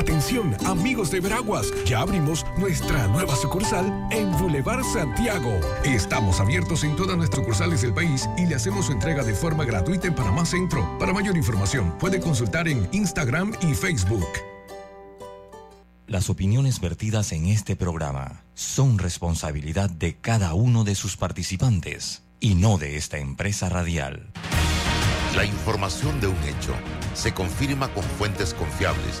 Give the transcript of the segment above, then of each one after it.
Atención, amigos de Veraguas, ya abrimos nuestra nueva sucursal en Boulevard Santiago. Estamos abiertos en todas nuestras sucursales del país y le hacemos su entrega de forma gratuita en Panamá Centro. Para mayor información, puede consultar en Instagram y Facebook. Las opiniones vertidas en este programa son responsabilidad de cada uno de sus participantes y no de esta empresa radial. La información de un hecho se confirma con fuentes confiables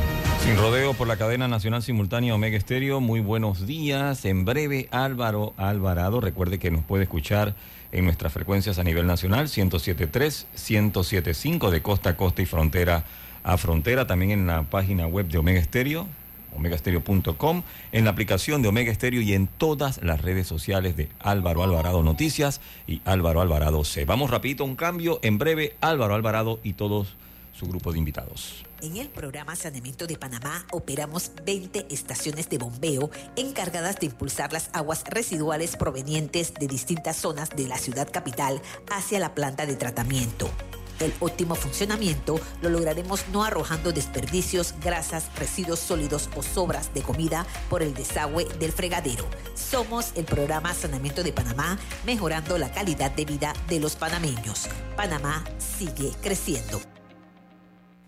Sin rodeo por la cadena nacional simultánea Omega Estéreo, muy buenos días. En breve, Álvaro Alvarado, recuerde que nos puede escuchar en nuestras frecuencias a nivel nacional, 107.3, 107.5 de costa a costa y frontera a frontera, también en la página web de Omega Estéreo, omegastereo.com, en la aplicación de Omega Estéreo y en todas las redes sociales de Álvaro Alvarado Noticias y Álvaro Alvarado C. Vamos rapidito un cambio, en breve Álvaro Alvarado y todos su grupo de invitados. En el programa Saneamiento de Panamá operamos 20 estaciones de bombeo encargadas de impulsar las aguas residuales provenientes de distintas zonas de la ciudad capital hacia la planta de tratamiento. El óptimo funcionamiento lo lograremos no arrojando desperdicios, grasas, residuos sólidos o sobras de comida por el desagüe del fregadero. Somos el programa Saneamiento de Panamá, mejorando la calidad de vida de los panameños. Panamá sigue creciendo.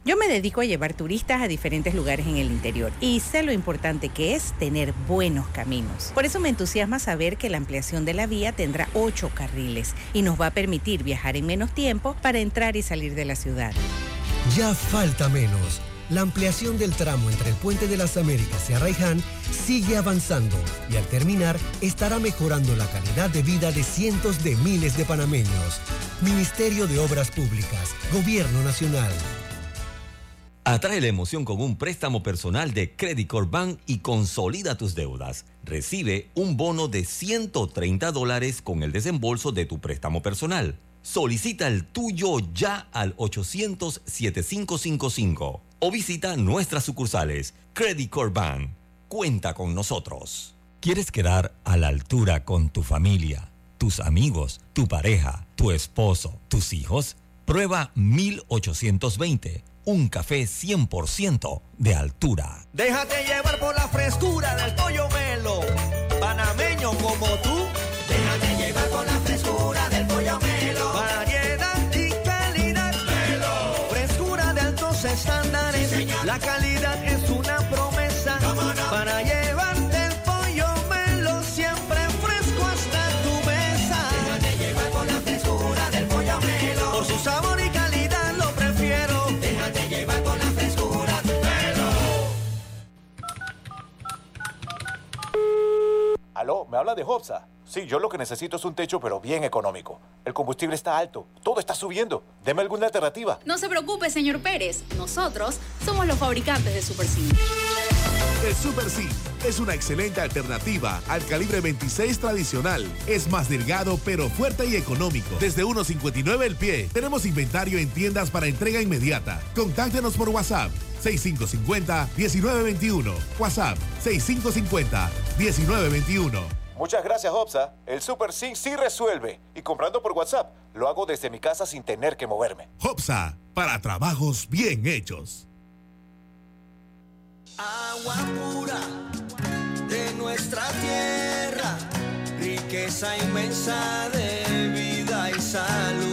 Yo me dedico a llevar turistas a diferentes lugares en el interior y sé lo importante que es tener buenos caminos. Por eso me entusiasma saber que la ampliación de la vía tendrá ocho carriles y nos va a permitir viajar en menos tiempo para entrar y salir de la ciudad. Ya falta menos. La ampliación del tramo entre el Puente de las Américas y Arraiján sigue avanzando y al terminar estará mejorando la calidad de vida de cientos de miles de panameños. Ministerio de Obras Públicas, Gobierno Nacional. Atrae la emoción con un préstamo personal de Credit Corp Bank y consolida tus deudas. Recibe un bono de 130 dólares con el desembolso de tu préstamo personal. Solicita el tuyo ya al 800-7555 o visita nuestras sucursales. Credit Corp Bank. Cuenta con nosotros. ¿Quieres quedar a la altura con tu familia, tus amigos, tu pareja, tu esposo, tus hijos? Prueba 1820 un café 100% de altura. Déjate llevar por la frescura del pollo melo, panameño como tú. Déjate llevar por la frescura del pollo melo. Variedad y calidad. Melo. Frescura de altos estándares. la calidad Aló, ¿me habla de Hopsa? Sí, yo lo que necesito es un techo, pero bien económico. El combustible está alto, todo está subiendo. Deme alguna alternativa. No se preocupe, señor Pérez. Nosotros somos los fabricantes de Super C. El Super es una excelente alternativa al calibre 26 tradicional. Es más delgado, pero fuerte y económico. Desde 1.59 el pie. Tenemos inventario en tiendas para entrega inmediata. Contáctenos por WhatsApp 6550-1921. WhatsApp 6550-1921. Muchas gracias, Hopsa. El Super Sync sí resuelve. Y comprando por WhatsApp, lo hago desde mi casa sin tener que moverme. Hopsa, para trabajos bien hechos. Agua pura de nuestra tierra, riqueza inmensa de vida y salud.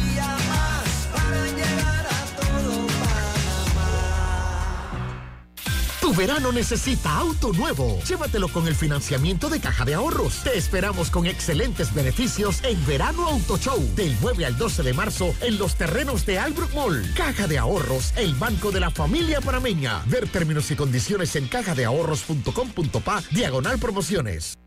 Verano necesita auto nuevo. Llévatelo con el financiamiento de Caja de Ahorros. Te esperamos con excelentes beneficios en Verano Auto Show del 9 al 12 de marzo en los terrenos de Albrook Mall. Caja de Ahorros, el banco de la familia panameña. Ver términos y condiciones en cajadeahorros.com.pa diagonal promociones.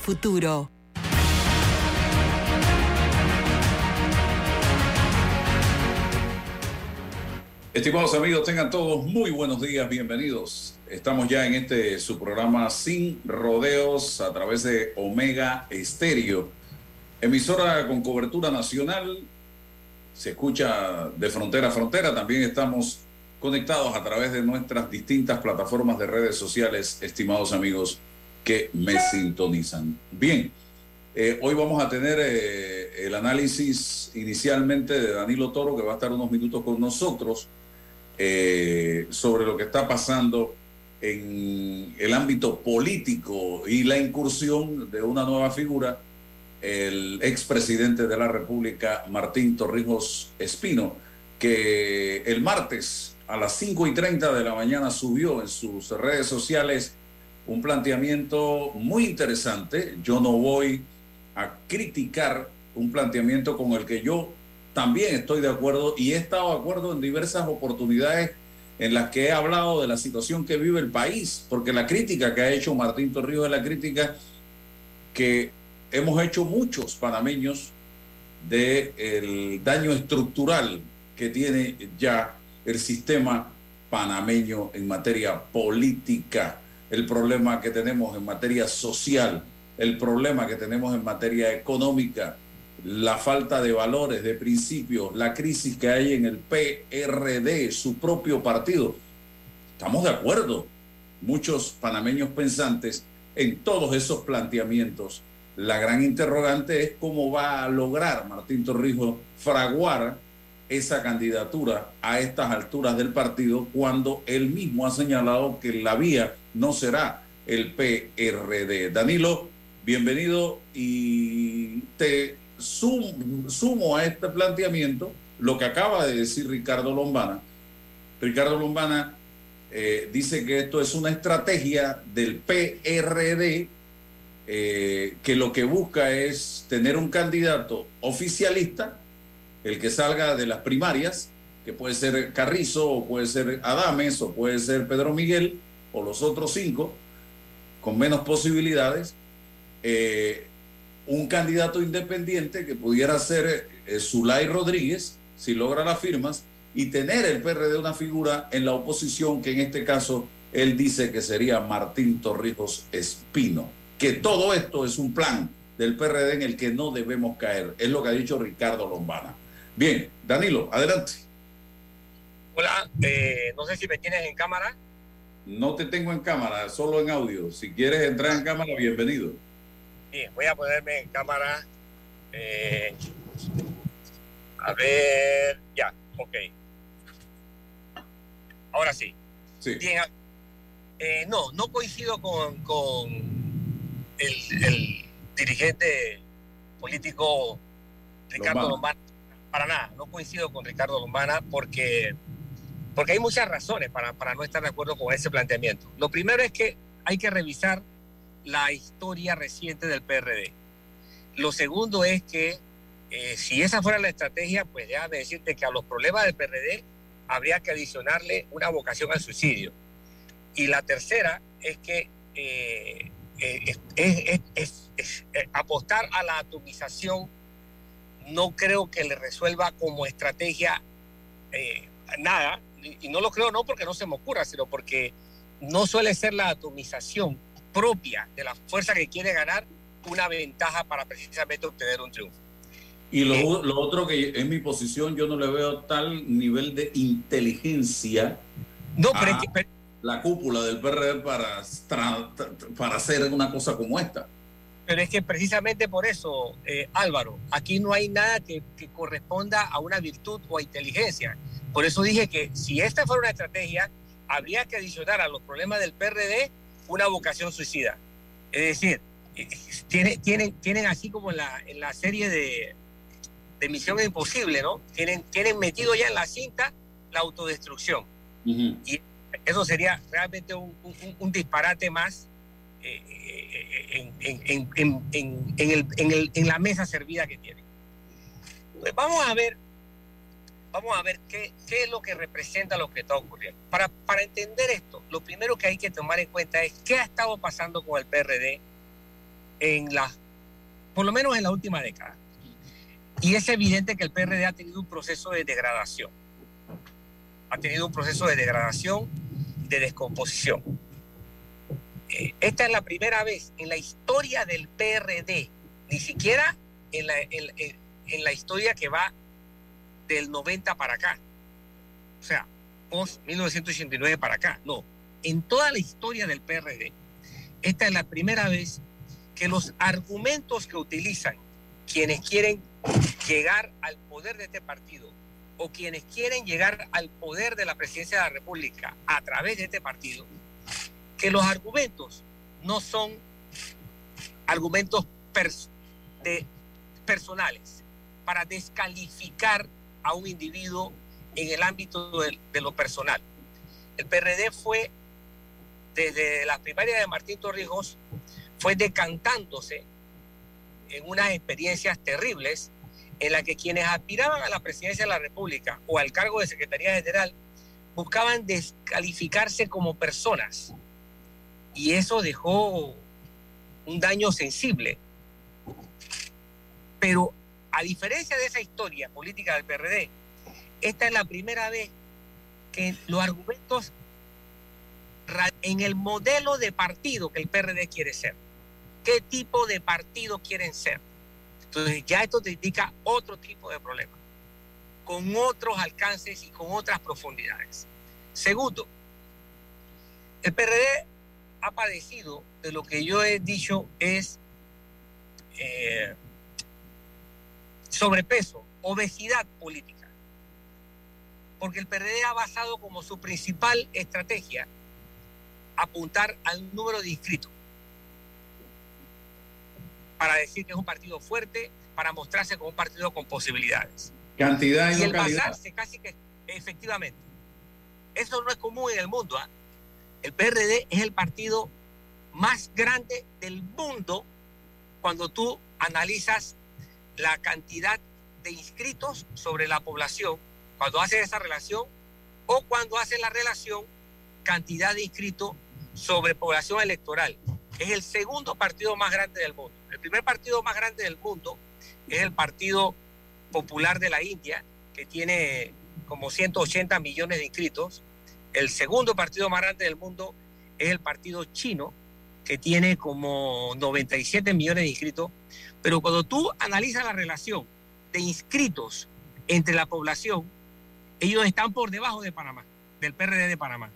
futuro. Estimados amigos, tengan todos muy buenos días, bienvenidos. Estamos ya en este su programa Sin Rodeos a través de Omega Estéreo, emisora con cobertura nacional. Se escucha de frontera a frontera. También estamos conectados a través de nuestras distintas plataformas de redes sociales, estimados amigos que me sintonizan. Bien, eh, hoy vamos a tener eh, el análisis inicialmente de Danilo Toro, que va a estar unos minutos con nosotros, eh, sobre lo que está pasando en el ámbito político y la incursión de una nueva figura, el expresidente de la República, Martín Torrijos Espino, que el martes a las 5 y 30 de la mañana subió en sus redes sociales un planteamiento muy interesante. Yo no voy a criticar un planteamiento con el que yo también estoy de acuerdo y he estado de acuerdo en diversas oportunidades en las que he hablado de la situación que vive el país, porque la crítica que ha hecho Martín Torrijos es la crítica que hemos hecho muchos panameños del daño estructural que tiene ya el sistema panameño en materia política el problema que tenemos en materia social, el problema que tenemos en materia económica, la falta de valores, de principios, la crisis que hay en el PRD, su propio partido. Estamos de acuerdo, muchos panameños pensantes, en todos esos planteamientos. La gran interrogante es cómo va a lograr Martín Torrijos fraguar esa candidatura a estas alturas del partido cuando él mismo ha señalado que la vía no será el PRD. Danilo, bienvenido y te sumo, a este planteamiento lo que acaba de decir Ricardo Lombana. Ricardo Lombana eh, dice que esto es una estrategia del PRD eh, que lo que busca es tener un candidato oficialista el que salga de las primarias, que puede ser Carrizo, o puede ser Adames, o puede ser Pedro Miguel, o los otros cinco, con menos posibilidades, eh, un candidato independiente que pudiera ser eh, Zulay Rodríguez, si logra las firmas, y tener el PRD una figura en la oposición, que en este caso él dice que sería Martín Torrijos Espino. Que todo esto es un plan del PRD en el que no debemos caer, es lo que ha dicho Ricardo Lombana. Bien, Danilo, adelante. Hola, eh, no sé si me tienes en cámara. No te tengo en cámara, solo en audio. Si quieres entrar en cámara, bienvenido. Bien, voy a ponerme en cámara. Eh, a ver, ya, ok. Ahora sí. sí. Bien, eh, no, no coincido con, con el, el dirigente político Ricardo Lombana para nada, no coincido con Ricardo Lombana porque, porque hay muchas razones para, para no estar de acuerdo con ese planteamiento. Lo primero es que hay que revisar la historia reciente del PRD. Lo segundo es que eh, si esa fuera la estrategia, pues déjame decirte que a los problemas del PRD habría que adicionarle una vocación al suicidio. Y la tercera es que eh, eh, es, apostar a la atomización no creo que le resuelva como estrategia nada, y, no lo creo no porque no se me ocurra, sino porque no suele ser la atomización propia de la fuerza que quiere ganar una ventaja para precisamente obtener un triunfo. Y lo, eh, lo, otro que en mi posición yo no le veo tal nivel de inteligencia. No, pero es que, la cúpula del PRD para, para hacer una cosa como esta. Pero es que precisamente por eso, eh, Álvaro, aquí no hay nada que, que, corresponda a una virtud o a inteligencia. Por eso dije que si esta fuera una estrategia, habría que adicionar a los problemas del PRD una vocación suicida. Es decir, eh, tienen, tienen, tienen así como en la, en la serie de, de Misión Imposible, ¿no? Tienen, tienen metido ya en la cinta la autodestrucción. Y eso sería realmente un, disparate más en, la mesa servida que tiene. Pues vamos a ver, vamos a ver qué, es lo que representa lo que está ocurriendo. Para, entender esto, lo primero que hay que tomar en cuenta es qué ha estado pasando con el PRD en la, por lo menos en la última década. Y es evidente que el PRD ha tenido un proceso de degradación ha tenido un proceso de degradación, de descomposición. Eh, esta es la primera vez en la historia del PRD, ni siquiera en la, en, la historia que va del 90 para acá, o sea, post 1989 para acá, no, en toda la historia del PRD, esta es la primera vez que los argumentos que utilizan quienes quieren llegar al poder de este partido o quienes quieren llegar al poder de la presidencia de la República a través de este partido, que los argumentos no son argumentos de personales para descalificar a un individuo en el ámbito de, lo personal. El PRD fue, desde las primarias de Martín Torrijos, fue decantándose en unas experiencias terribles en la que quienes aspiraban a la presidencia de la República o al cargo de Secretaría General buscaban descalificarse como personas. Y eso dejó un daño sensible. Pero a diferencia de esa historia política del PRD, esta es la primera vez que los argumentos en el modelo de partido que el PRD quiere ser. ¿Qué tipo de partido quieren ser? Entonces ya esto te indica otro tipo de problema, con otros alcances y con otras profundidades. Segundo, el PRD ha padecido de lo que yo he dicho es eh, sobrepeso, obesidad política. Porque el PRD ha basado como su principal estrategia apuntar al número de inscritos para decir que es un partido fuerte, para mostrarse como un partido con posibilidades. Cantidad y, y el basarse casi que efectivamente. Eso no es común en el mundo. ¿ah? El PRD es el partido más grande del mundo cuando tú analizas la cantidad de inscritos sobre la población, cuando haces esa relación, o cuando haces la relación cantidad de inscritos sobre población electoral. Es el segundo partido más grande del mundo. El primer partido más grande del mundo es el Partido Popular de la India, que tiene como 180 millones de inscritos. El segundo partido más grande del mundo es el Partido Chino, que tiene como 97 millones de inscritos. Pero cuando tú analizas la relación de inscritos entre la población, ellos están por debajo de Panamá, del PRD de Panamá.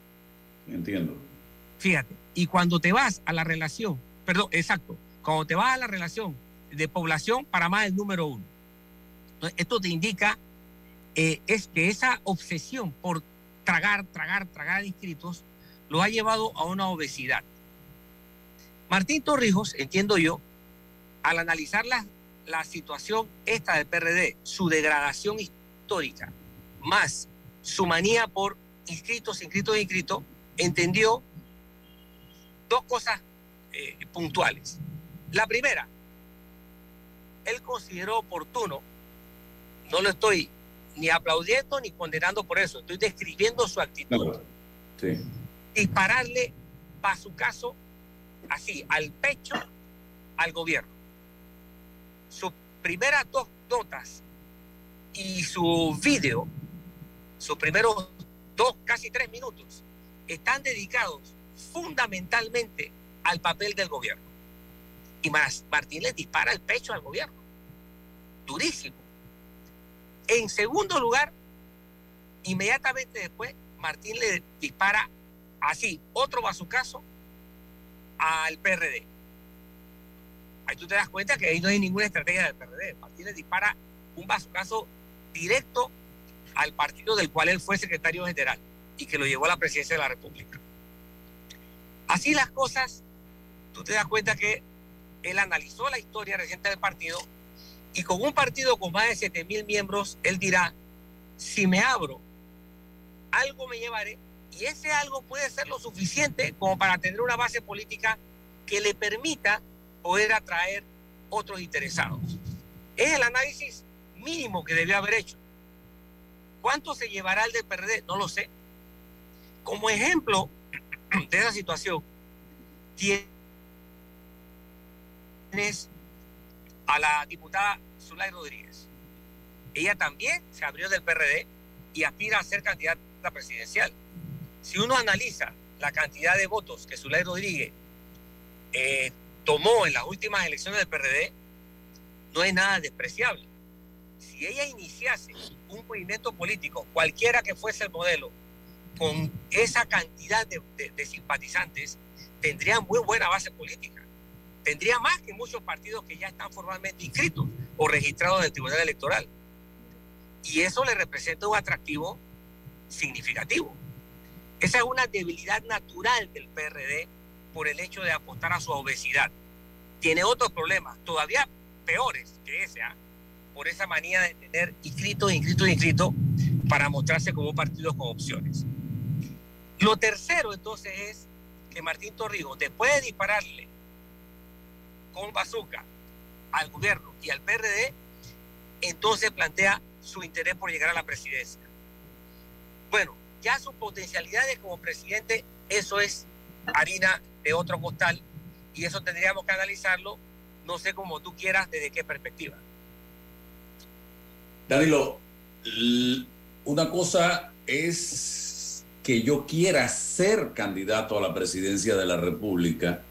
Entiendo. Fíjate, y cuando te vas a la relación, perdón, exacto, cuando te vas a la relación de población, para más el número uno. Entonces, esto te indica eh, es que esa obsesión por tragar, tragar, tragar inscritos lo ha llevado a una obesidad. Martín Torrijos, entiendo yo, al analizar la, la situación esta del PRD, su degradación histórica, más su manía por inscritos, inscritos, inscritos, entendió dos cosas eh, puntuales. La primera, él consideró oportuno, no lo estoy ni aplaudiendo ni condenando por eso, estoy describiendo su actitud. Dispararle, para su caso, así, al pecho al gobierno. Sus primeras dos notas y su video sus primeros dos, casi tres minutos, están dedicados fundamentalmente al papel del gobierno. Y más, Martín le dispara el pecho al gobierno. Durísimo. En segundo lugar, inmediatamente después, Martín le dispara así, otro caso al PRD. Ahí tú te das cuenta que ahí no hay ninguna estrategia del PRD. Martín le dispara un caso directo al partido del cual él fue secretario general y que lo llevó a la presidencia de la República. Así las cosas, tú te das cuenta que él analizó la historia reciente del partido y con un partido con más de 7 mil miembros, él dirá, si me abro, algo me llevaré y ese algo puede ser lo suficiente como para tener una base política que le permita poder atraer otros interesados. Es el análisis mínimo que debió haber hecho. ¿Cuánto se llevará el del PRD? No lo sé. Como ejemplo de esa situación, tienes a la diputada Zulay Rodríguez. Ella también se abrió del PRD y aspira a ser candidata presidencial. Si uno analiza la cantidad de votos que Zulay Rodríguez eh, tomó en las últimas elecciones del PRD, no es nada despreciable. Si ella iniciase un movimiento político, cualquiera que fuese el modelo, con esa cantidad de, simpatizantes, tendría muy buena base política. Tendría más que muchos partidos que ya están formalmente inscritos o registrados en el Tribunal Electoral. Y eso le representa un atractivo significativo. Esa es una debilidad natural del PRD por el hecho de apostar a su obesidad. Tiene otros problemas, todavía peores que ese, ¿ah? por esa manía de tener inscritos, inscritos, inscritos para mostrarse como partidos con opciones. Lo tercero entonces es que Martín Torrijos, después de dispararle con bazooka al gobierno y al PRD, entonces plantea su interés por llegar a la presidencia. Bueno, ya sus potencialidades como presidente, eso es harina de otro costal y eso tendríamos que analizarlo, no sé cómo tú quieras, desde qué perspectiva. Danilo, una cosa es que yo quiera ser candidato a la presidencia de la República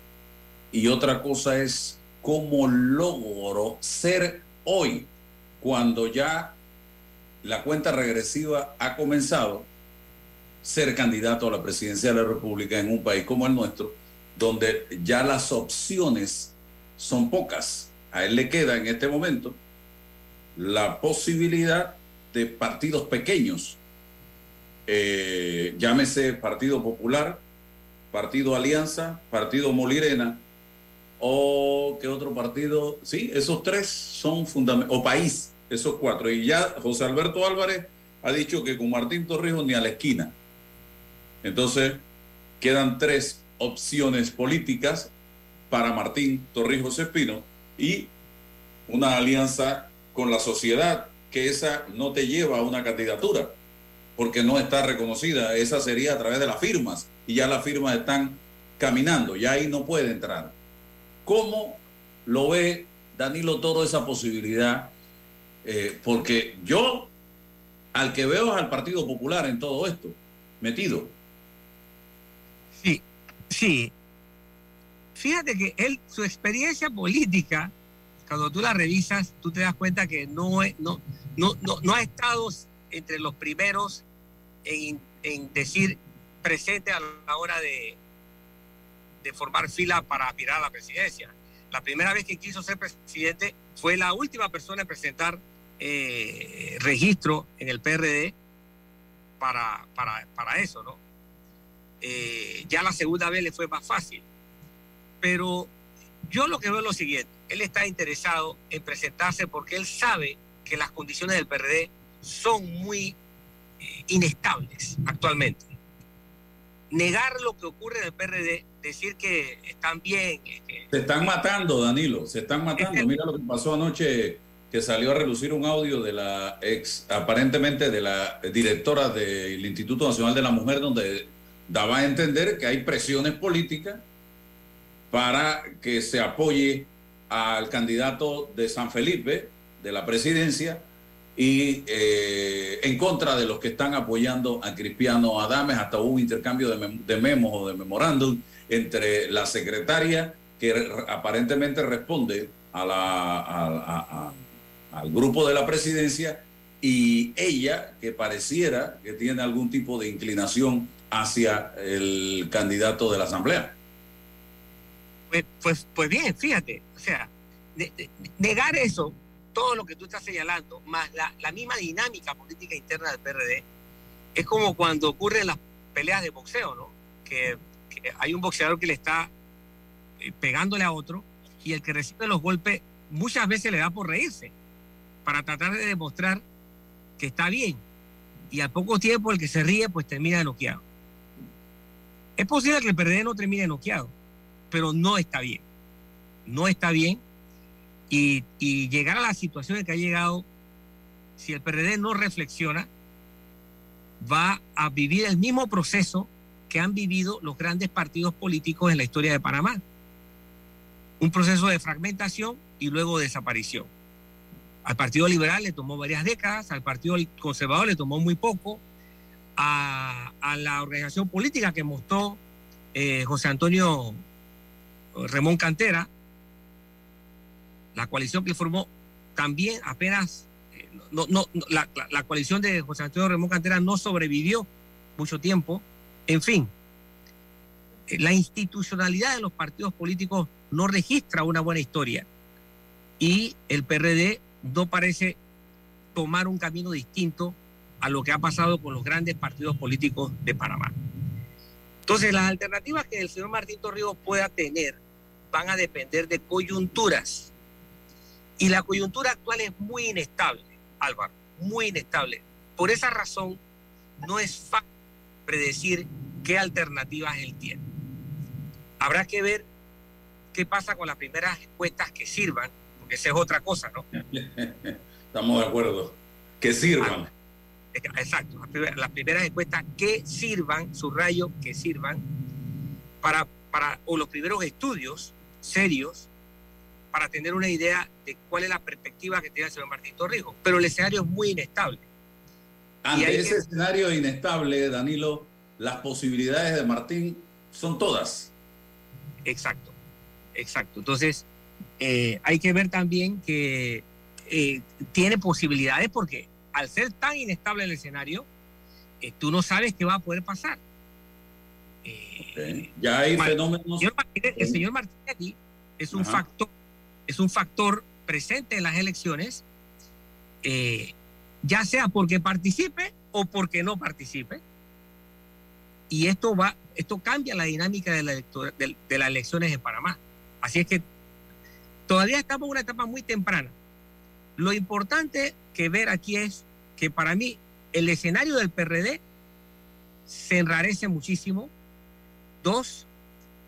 y otra cosa es cómo logro ser hoy, cuando ya la cuenta regresiva ha comenzado, ser candidato a la presidencia de la República en un país como el nuestro, donde ya las opciones son pocas. A él le queda en este momento la posibilidad de partidos pequeños, eh, llámese Partido Popular, Partido Alianza, Partido Molirena, o qué otro partido, sí, esos tres son fundamentales, o país, esos cuatro. Y ya José Alberto Álvarez ha dicho que con Martín Torrijos ni a la esquina. Entonces, quedan tres opciones políticas para Martín Torrijos Espino y una alianza con la sociedad, que esa no te lleva a una candidatura, porque no está reconocida. Esa sería a través de las firmas, y ya las firmas están caminando, ya ahí no puede entrar. ¿Cómo lo ve Danilo Toro esa posibilidad? Eh, porque yo al que veo al Partido Popular en todo esto, metido. Sí. Fíjate que él, su experiencia política, cuando tú la revisas, tú te das cuenta que no, no, no, no, ha estado entre los primeros en, decir presente a la hora de, formar fila para aspirar a la presidencia. La primera vez que quiso ser presidente fue la última persona en presentar eh, registro en el PRD para, para, para eso, ¿no? Eh, ya la segunda vez le fue más fácil. Pero yo lo que veo es lo siguiente, él está interesado en presentarse porque él sabe que las condiciones del PRD son muy eh, inestables actualmente. Negar lo que ocurre en el PRD, decir que están bien. se están matando, Danilo, se están matando. Mira lo que pasó anoche, que salió a relucir un audio de la ex, aparentemente de la directora del Instituto Nacional de la Mujer, donde daba a entender que hay presiones políticas para que se apoye al candidato de San Felipe, de la presidencia, y eh, en contra de los que están apoyando a Cristiano Adames. Hasta hubo un intercambio de, mem- memos o de memorándum entre la secretaria que re- aparentemente responde a la, al grupo de la presidencia y ella que pareciera que tiene algún tipo de inclinación hacia el candidato de la asamblea. Pues, pues, pues bien, fíjate, o sea, negar eso, todo lo que tú estás señalando, más la, la misma dinámica política interna del PRD, es como cuando ocurren las peleas de boxeo, ¿no? Que, que hay un boxeador que le está eh, pegándole a otro y el que recibe los golpes muchas veces le da por reírse para tratar de demostrar que está bien. Y al poco tiempo el que se ríe pues termina noqueado. Es posible que el PRD no termine noqueado, pero no está bien. No está bien. Y, llegar a la situación en que ha llegado, si el PRD no reflexiona, va a vivir el mismo proceso que han vivido los grandes partidos políticos en la historia de Panamá. Un proceso de fragmentación y luego desaparición. Al Partido Liberal le tomó varias décadas, al Partido Conservador le tomó muy poco, a, la organización política que mostró eh, José Antonio Ramón Cantera, la coalición que formó también apenas, eh, no, no, la coalición de José Antonio Ramón Cantera no sobrevivió mucho tiempo. En fin, eh, la institucionalidad de los partidos políticos no registra una buena historia y el PRD no parece tomar un camino distinto a lo que ha pasado con los grandes partidos políticos de Panamá. Entonces, las alternativas que el señor Martín Torrijos pueda tener van a depender de coyunturas. Y la coyuntura actual es muy inestable, Álvaro, muy inestable. Por esa razón, no es fácil predecir qué alternativas él tiene. Habrá que ver qué pasa con las primeras encuestas que sirvan, porque esa es otra cosa, ¿no? Estamos de acuerdo. Que sirvan. Exacto, las primeras, encuestas que sirvan, subrayo, que sirvan para, para, o los primeros estudios serios para tener una idea de cuál es la perspectiva que tiene el señor Martín Torrijos. Pero el escenario es muy inestable. Ante ese que- escenario inestable, Danilo, las posibilidades de Martín son todas. Exacto, exacto. Entonces, eh, hay que ver también que eh, tiene posibilidades porque al ser tan inestable el escenario, eh, tú no sabes qué va a poder pasar. Ya hay Mar- fenómenos. El señor Martinelli, el señor Martinelli es un Ajá. factor, es un factor presente en las elecciones, eh, ya sea porque participe o porque no participe. Y esto va, esto cambia la dinámica de, la electora- de- de las elecciones en Panamá. Así es que todavía estamos en una etapa muy temprana. Lo importante que ver aquí es que para mí el escenario del PRD se enrarece muchísimo. Dos,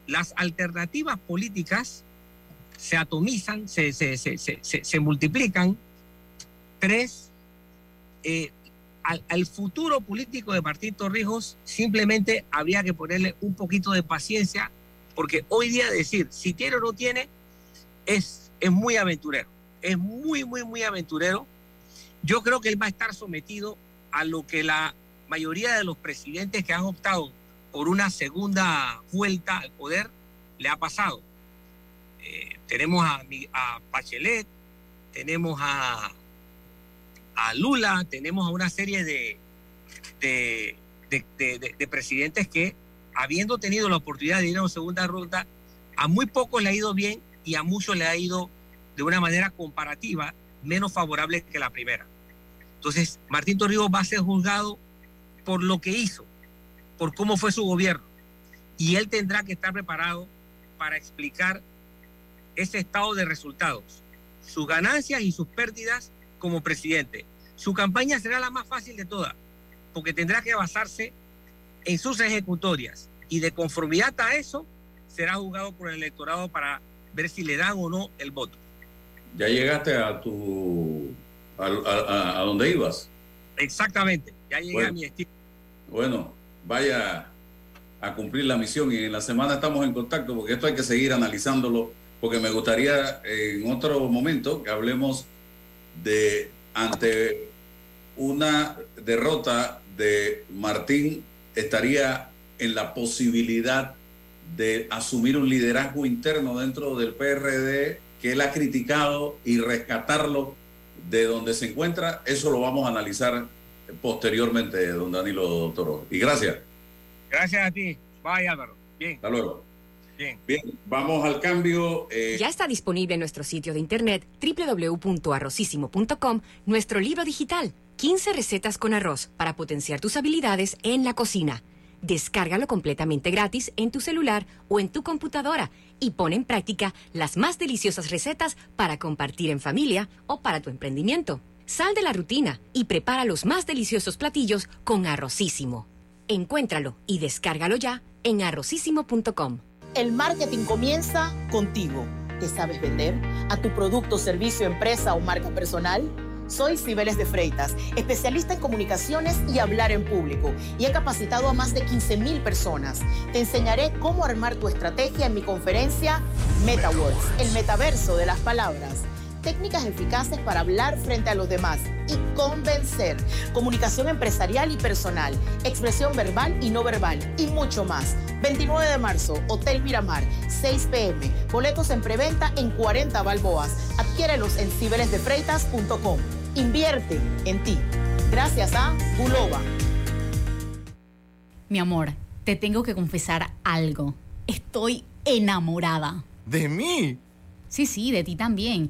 las alternativas políticas se atomizan, se, se, se, se, multiplican. Tres, eh, al, al futuro político de Martín Torrijos simplemente habría que ponerle un poquito de paciencia, porque hoy día decir si tiene o no tiene es, es muy aventurero, es muy, muy, muy aventurero. Yo creo que él va a estar sometido a lo que la mayoría de los presidentes que han optado por una segunda vuelta al poder le ha pasado. Eh, tenemos a, a tenemos a, Lula, tenemos a una serie de- de- de- de presidentes que, habiendo tenido la oportunidad de ir a una segunda ronda, a muy pocos le ha ido bien y a muchos le ha ido de una manera comparativa menos favorable que la primera. Entonces, Martín Torrijos va a ser juzgado por lo que hizo, por cómo fue su gobierno. Y él tendrá que estar preparado para explicar ese estado de resultados, sus ganancias y sus pérdidas como presidente. Su campaña será la más fácil de todas, porque tendrá que basarse en sus ejecutorias y de conformidad a eso será juzgado por el electorado para ver si le dan o no el voto. Ya llegaste a tu. a, a- a- donde ibas. Exactamente, ya llegué Bueno. a mi destino. Bueno, vaya a cumplir la misión y en la semana estamos en contacto porque esto hay que seguir analizándolo porque me gustaría en otro momento que hablemos de ante una derrota de Martín estaría en la posibilidad de asumir un liderazgo interno dentro del PRD que él ha criticado y rescatarlo de donde se encuentra, eso lo vamos a analizar posteriormente, don Danilo Toro. Y gracias. Gracias a ti. Bye, Álvaro. Bien. Hasta luego. Bien. Bien, vamos al cambio. eh, Ya está disponible en nuestro sitio de internet www.arrocísimo.com nuestro libro digital, 15 recetas con arroz para potenciar tus habilidades en la cocina. Descárgalo completamente gratis en tu celular o en tu computadora y pon en práctica las más deliciosas recetas para compartir en familia o para tu emprendimiento. Sal de la rutina y prepara los más deliciosos platillos con Arrocísimo. Encuéntralo y descárgalo ya en arrocísimo.com. El marketing comienza contigo. ¿Te sabes vender? ¿A tu producto, servicio, empresa o marca personal? Soy Cibeles de Freitas, especialista en comunicaciones y hablar en público, y he capacitado a más de 15 mil personas. Te enseñaré cómo armar tu estrategia en mi conferencia MetaWords, el metaverso de las palabras. Técnicas eficaces para hablar frente a los demás y convencer. Comunicación empresarial y personal, expresión verbal y no verbal y mucho más. 29 de marzo, Hotel Miramar, 6 pm. Boletos en preventa en 40 balboas. Adquiérelos en ciberesdefreitas.com. Invierte en ti. Gracias a Bulova. Mi amor, te tengo que confesar algo. Estoy enamorada. ¿De mí? Sí, sí, de ti también.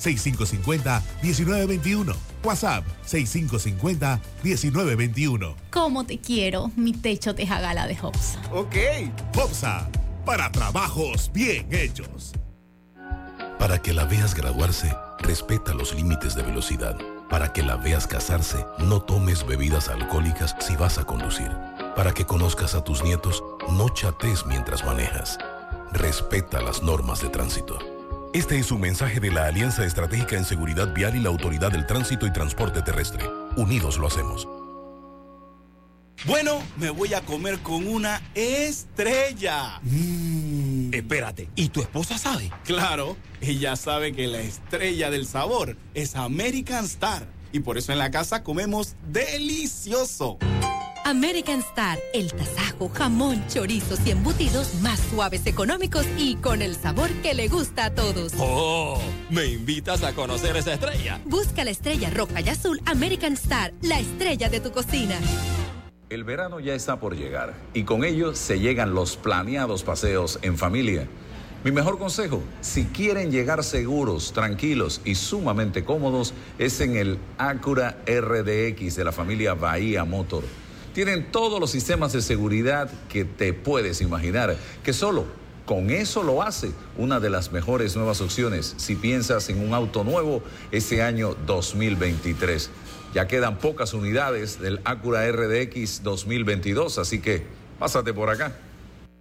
6550-1921. WhatsApp 6550-1921. ¿Cómo te quiero, mi techo de jagala de Hopsa? Ok. Hopsa, para trabajos bien hechos. Para que la veas graduarse, respeta los límites de velocidad. Para que la veas casarse, no tomes bebidas alcohólicas si vas a conducir. Para que conozcas a tus nietos, no chates mientras manejas. Respeta las normas de tránsito. Este es un mensaje de la Alianza Estratégica en Seguridad Vial y la Autoridad del Tránsito y Transporte Terrestre. Unidos lo hacemos. Bueno, me voy a comer con una estrella. Espérate, ¿y tu esposa sabe? Claro, ella sabe que la estrella del sabor es American Star. Y por eso en la casa comemos delicioso. American Star, el tasajo, jamón, chorizos y embutidos más suaves, económicos y con el sabor que le gusta a todos. Oh, ¿me invitas a conocer esa estrella? Busca la estrella roja y azul American Star, la estrella de tu cocina. El verano ya está por llegar y con ello se llegan los planeados paseos en familia. Mi mejor consejo, si quieren llegar seguros, tranquilos y sumamente cómodos, es en el Acura RDX de la familia Bahía Motor. Tienen todos los sistemas de seguridad que te puedes imaginar, que solo con eso lo hace una de las mejores nuevas opciones si piensas en un auto nuevo ese año 2023. Ya quedan pocas unidades del Acura RDX 2022, así que pásate por acá.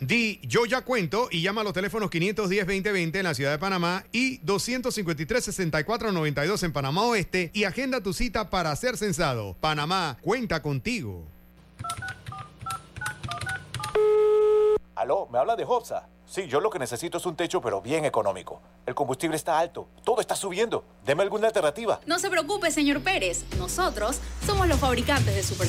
Di yo ya cuento y llama a los teléfonos 510-2020 en la ciudad de Panamá y 253-6492 en Panamá Oeste y agenda tu cita para ser censado. Panamá cuenta contigo. Aló, ¿me habla de Hopsa? Sí, yo lo que necesito es un techo, pero bien económico. El combustible está alto, todo está subiendo. Deme alguna alternativa. No se preocupe, señor Pérez. Nosotros somos los fabricantes de Super.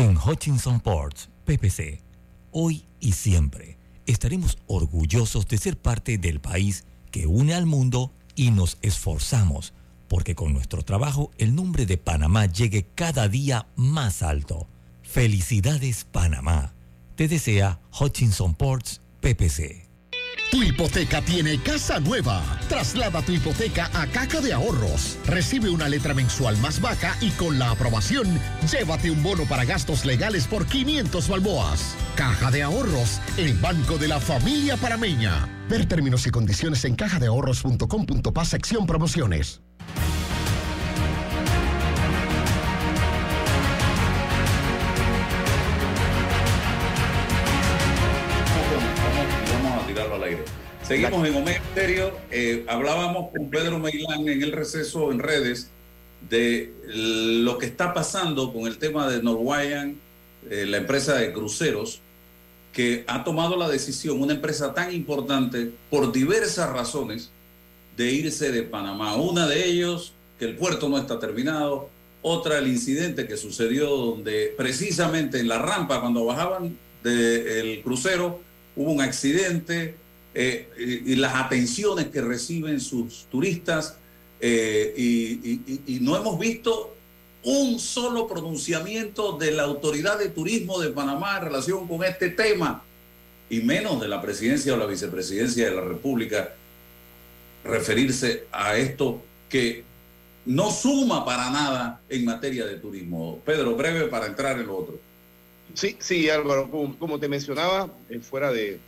En Hutchinson Ports, PPC, hoy y siempre estaremos orgullosos de ser parte del país que une al mundo y nos esforzamos porque con nuestro trabajo el nombre de Panamá llegue cada día más alto. Felicidades Panamá. Te desea Hutchinson Ports PPC. Tu hipoteca tiene casa nueva. Traslada tu hipoteca a Caja de Ahorros. Recibe una letra mensual más baja y con la aprobación, llévate un bono para gastos legales por 500 balboas. Caja de Ahorros, el banco de la familia parameña. Ver términos y condiciones en cajadeahorros.com.pa sección promociones. Seguimos en Omega Estéreo. Eh, hablábamos con Pedro Meilán en el receso en redes de lo que está pasando con el tema de Norwegian, eh, la empresa de cruceros, que ha tomado la decisión, una empresa tan importante, por diversas razones, de irse de Panamá. Una de ellos, que el puerto no está terminado. Otra, el incidente que sucedió donde precisamente en la rampa, cuando bajaban del crucero, hubo un accidente eh, y, las atenciones que reciben sus turistas eh, y, no hemos visto un solo pronunciamiento de la Autoridad de Turismo de Panamá en relación con este tema y menos de la presidencia o la vicepresidencia de la República referirse a esto que no suma para nada en materia de turismo. Pedro, breve para entrar en lo otro. Sí, sí, Álvaro, como, te mencionaba, eh, fuera de-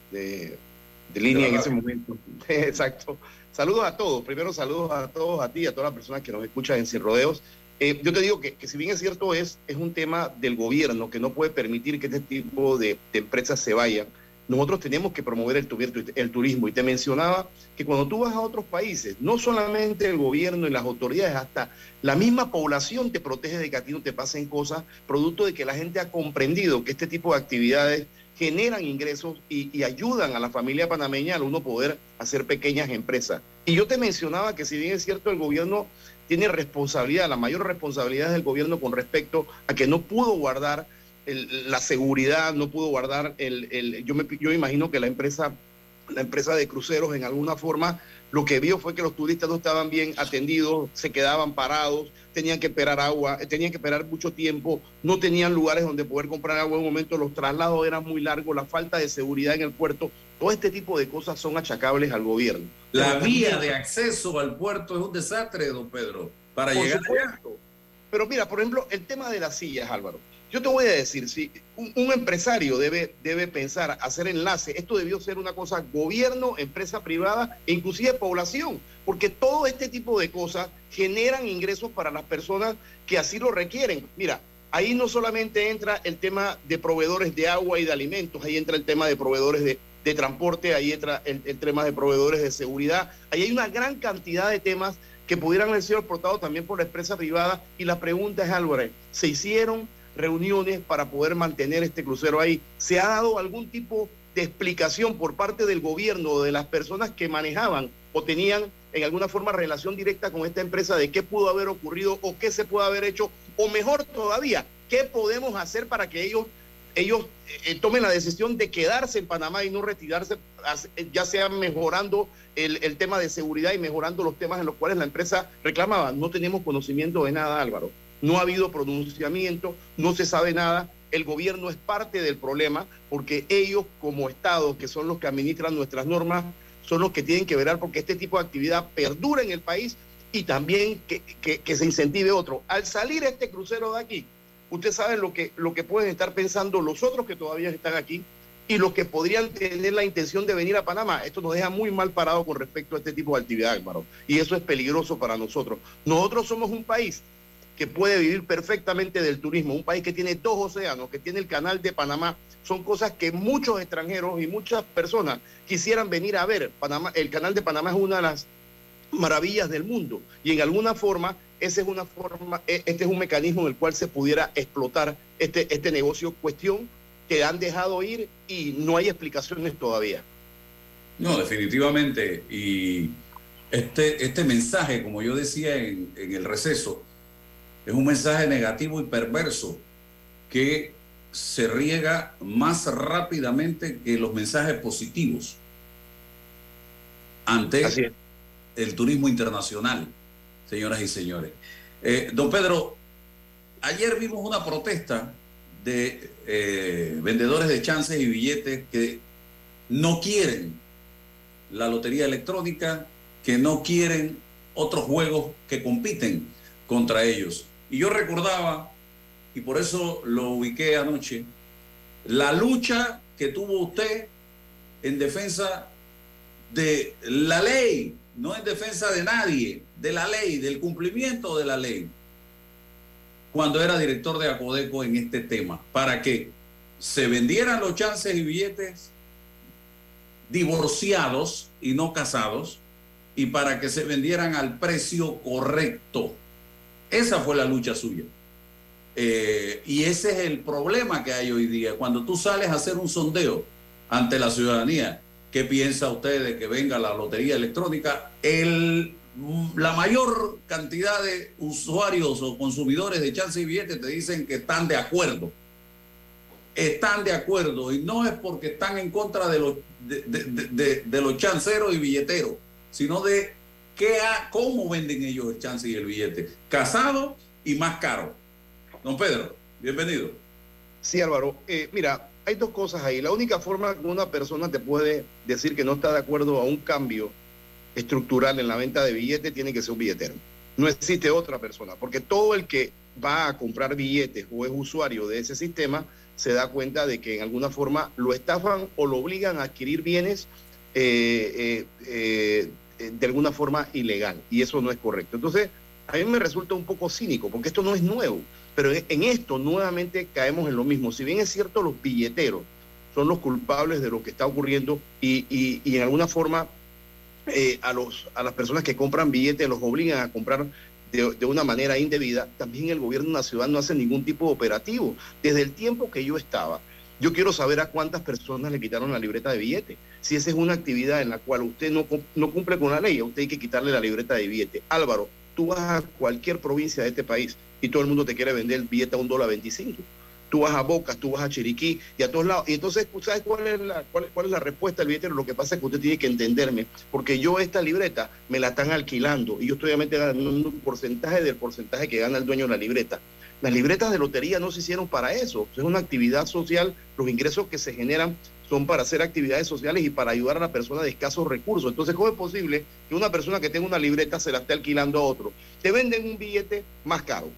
de línea en ese momento. Exacto. Saludos a todos. Primero, saludos a todos, a ti, a todas las personas que nos escuchan en Sin Rodeos. Eh, yo te digo que, que si bien es cierto, es, es un tema del gobierno que no puede permitir que este tipo de, de empresas se vayan. Nosotros tenemos que promover el, tuvi- el turismo. Y te mencionaba que cuando tú vas a otros países, no solamente el gobierno y las autoridades, hasta la misma población te protege de que a ti no te pasen cosas, producto de que la gente ha comprendido que este tipo de actividades generan ingresos y, y ayudan a la familia panameña al uno poder hacer pequeñas empresas. Y yo te mencionaba que si bien es cierto el gobierno tiene responsabilidad, la mayor responsabilidad es del gobierno con respecto a que no pudo guardar el- la seguridad, no pudo guardar el, el- yo me yo imagino que la empresa la empresa de cruceros en alguna forma lo que vio fue que los turistas no estaban bien atendidos, se quedaban parados, tenían que esperar agua, eh, tenían que esperar mucho tiempo, no tenían lugares donde poder comprar agua en un momento, los traslados eran muy largos, la falta de seguridad en el puerto, todo este tipo de cosas son achacables al gobierno. La Pero vía también- de acceso al puerto es un desastre, don Pedro, para Por llegar allá. supuesto. Pero mira, por ejemplo, el tema de las sillas, Álvaro. Yo te voy a decir, si un, empresario debe, debe pensar, hacer enlace, esto debió ser una cosa gobierno, empresa privada e inclusive población, porque todo este tipo de cosas generan ingresos para las personas que así lo requieren. Mira, ahí no solamente entra el tema de proveedores de agua y de alimentos, ahí entra el tema de proveedores de, de transporte, ahí entra el, el tema de proveedores de seguridad, ahí hay una gran cantidad de temas que pudieran haber sido aportados también por la empresa privada. Y la pregunta es, Álvarez, ¿se hicieron reuniones para poder mantener este crucero ahí? ¿Se ha dado algún tipo de explicación por parte del gobierno o de las personas que manejaban o tenían en alguna forma relación directa con esta empresa de qué pudo haber ocurrido o qué se puede haber hecho? O mejor todavía, ¿qué podemos hacer para que ellos ellos eh, tomen la decisión de quedarse en Panamá y no retirarse, ya sea mejorando el, el tema de seguridad y mejorando los temas en los cuales la empresa reclamaba. No tenemos conocimiento de nada, Álvaro. No ha habido pronunciamiento, no se sabe nada. El gobierno es parte del problema porque ellos como Estado, que son los que administran nuestras normas, son los que tienen que velar porque este tipo de actividad perdura en el país y también que, se incentive otro. Al salir este crucero de aquí, usted sabe lo que, lo que pueden estar pensando los otros que todavía están aquí, y los que podrían tener la intención de venir a Panamá. Esto nos deja muy mal parado con respecto a este tipo de actividad, Álvaro. Y eso es peligroso para nosotros. Nosotros somos un país que puede vivir perfectamente del turismo, un país que tiene dos océanos, que tiene el canal de Panamá. Son cosas que muchos extranjeros y muchas personas quisieran venir a ver. Panamá, el canal de Panamá es una de las maravillas del mundo y en alguna forma ese es una forma e, este es un mecanismo en el cual se pudiera explotar este este negocio cuestión que han dejado ir y no hay explicaciones todavía. No, definitivamente. Y este, este mensaje, como yo decía en, en el receso, es un mensaje negativo y perverso que se riega más rápidamente que los mensajes positivos ante el turismo internacional, señoras y señores. Eh, don Pedro, ayer vimos una protesta de eh, vendedores de chances y billetes que no quieren la lotería electrónica, que no quieren otros juegos que compiten contra ellos. Y yo recordaba, y por eso lo ubiqué anoche, la lucha que tuvo usted en defensa de la ley, no en defensa de nadie, de la ley, del cumplimiento de la ley cuando era director de Acodeco en este tema, para que se vendieran los chances y billetes divorciados y no casados, y para que se vendieran al precio correcto. Esa fue la lucha suya. Eh, y ese es el problema que hay hoy día. Cuando tú sales a hacer un sondeo ante la ciudadanía, ¿qué piensa usted de que venga la lotería electrónica? El la mayor cantidad de usuarios o consumidores de chance y billetes te dicen que están de acuerdo. Están de acuerdo y no es porque están en contra de los, de, los chanceros y billeteros, sino de qué cómo venden ellos el chance y el billete. Casado y más caro. Don Pedro, bienvenido. Sí, Álvaro. Eh, mira, hay dos cosas ahí. La única forma que una persona te puede decir que no está de acuerdo a un cambio estructural en la venta de billetes tiene que ser un billetero. No existe otra persona, porque todo el que va a comprar billetes o es usuario de ese sistema se da cuenta de que en alguna forma lo estafan o lo obligan a adquirir bienes eh, eh, de alguna forma ilegal y eso no es correcto. Entonces, a mí me resulta un poco cínico porque esto no es nuevo, pero en esto nuevamente caemos en lo mismo. Si bien es cierto, los billeteros son los culpables de lo que está ocurriendo y, y en alguna forma eh, a, los, a las personas que compran billetes, los obligan a comprar de, una manera indebida, también el gobierno nacional no hace ningún tipo de operativo. Desde el tiempo que yo estaba, yo quiero saber a cuántas personas le quitaron la libreta de billete. Si esa es una actividad en la cual usted no, no cumple con la ley, usted hay que quitarle la libreta de billete. Álvaro, tú vas a cualquier provincia de este país y todo el mundo te quiere vender billete a un dólar 25 tú vas a Bocas, tú vas a Chiriquí y a todos lados. Y entonces, ¿sabes cuál es la, cuál, cuál es la respuesta del billetero? Lo que pasa es que usted tiene que entenderme, porque yo esta libreta me la están alquilando y yo estoy obviamente ganando un porcentaje del porcentaje que gana el dueño de la libreta. Las libretas de lotería no se hicieron para eso, es una actividad social, los ingresos que se generan son para hacer actividades sociales y para ayudar a la persona de escasos recursos. Entonces, ¿cómo es posible que una persona que tenga una libreta se la esté alquilando a otro? Te venden un billete más caro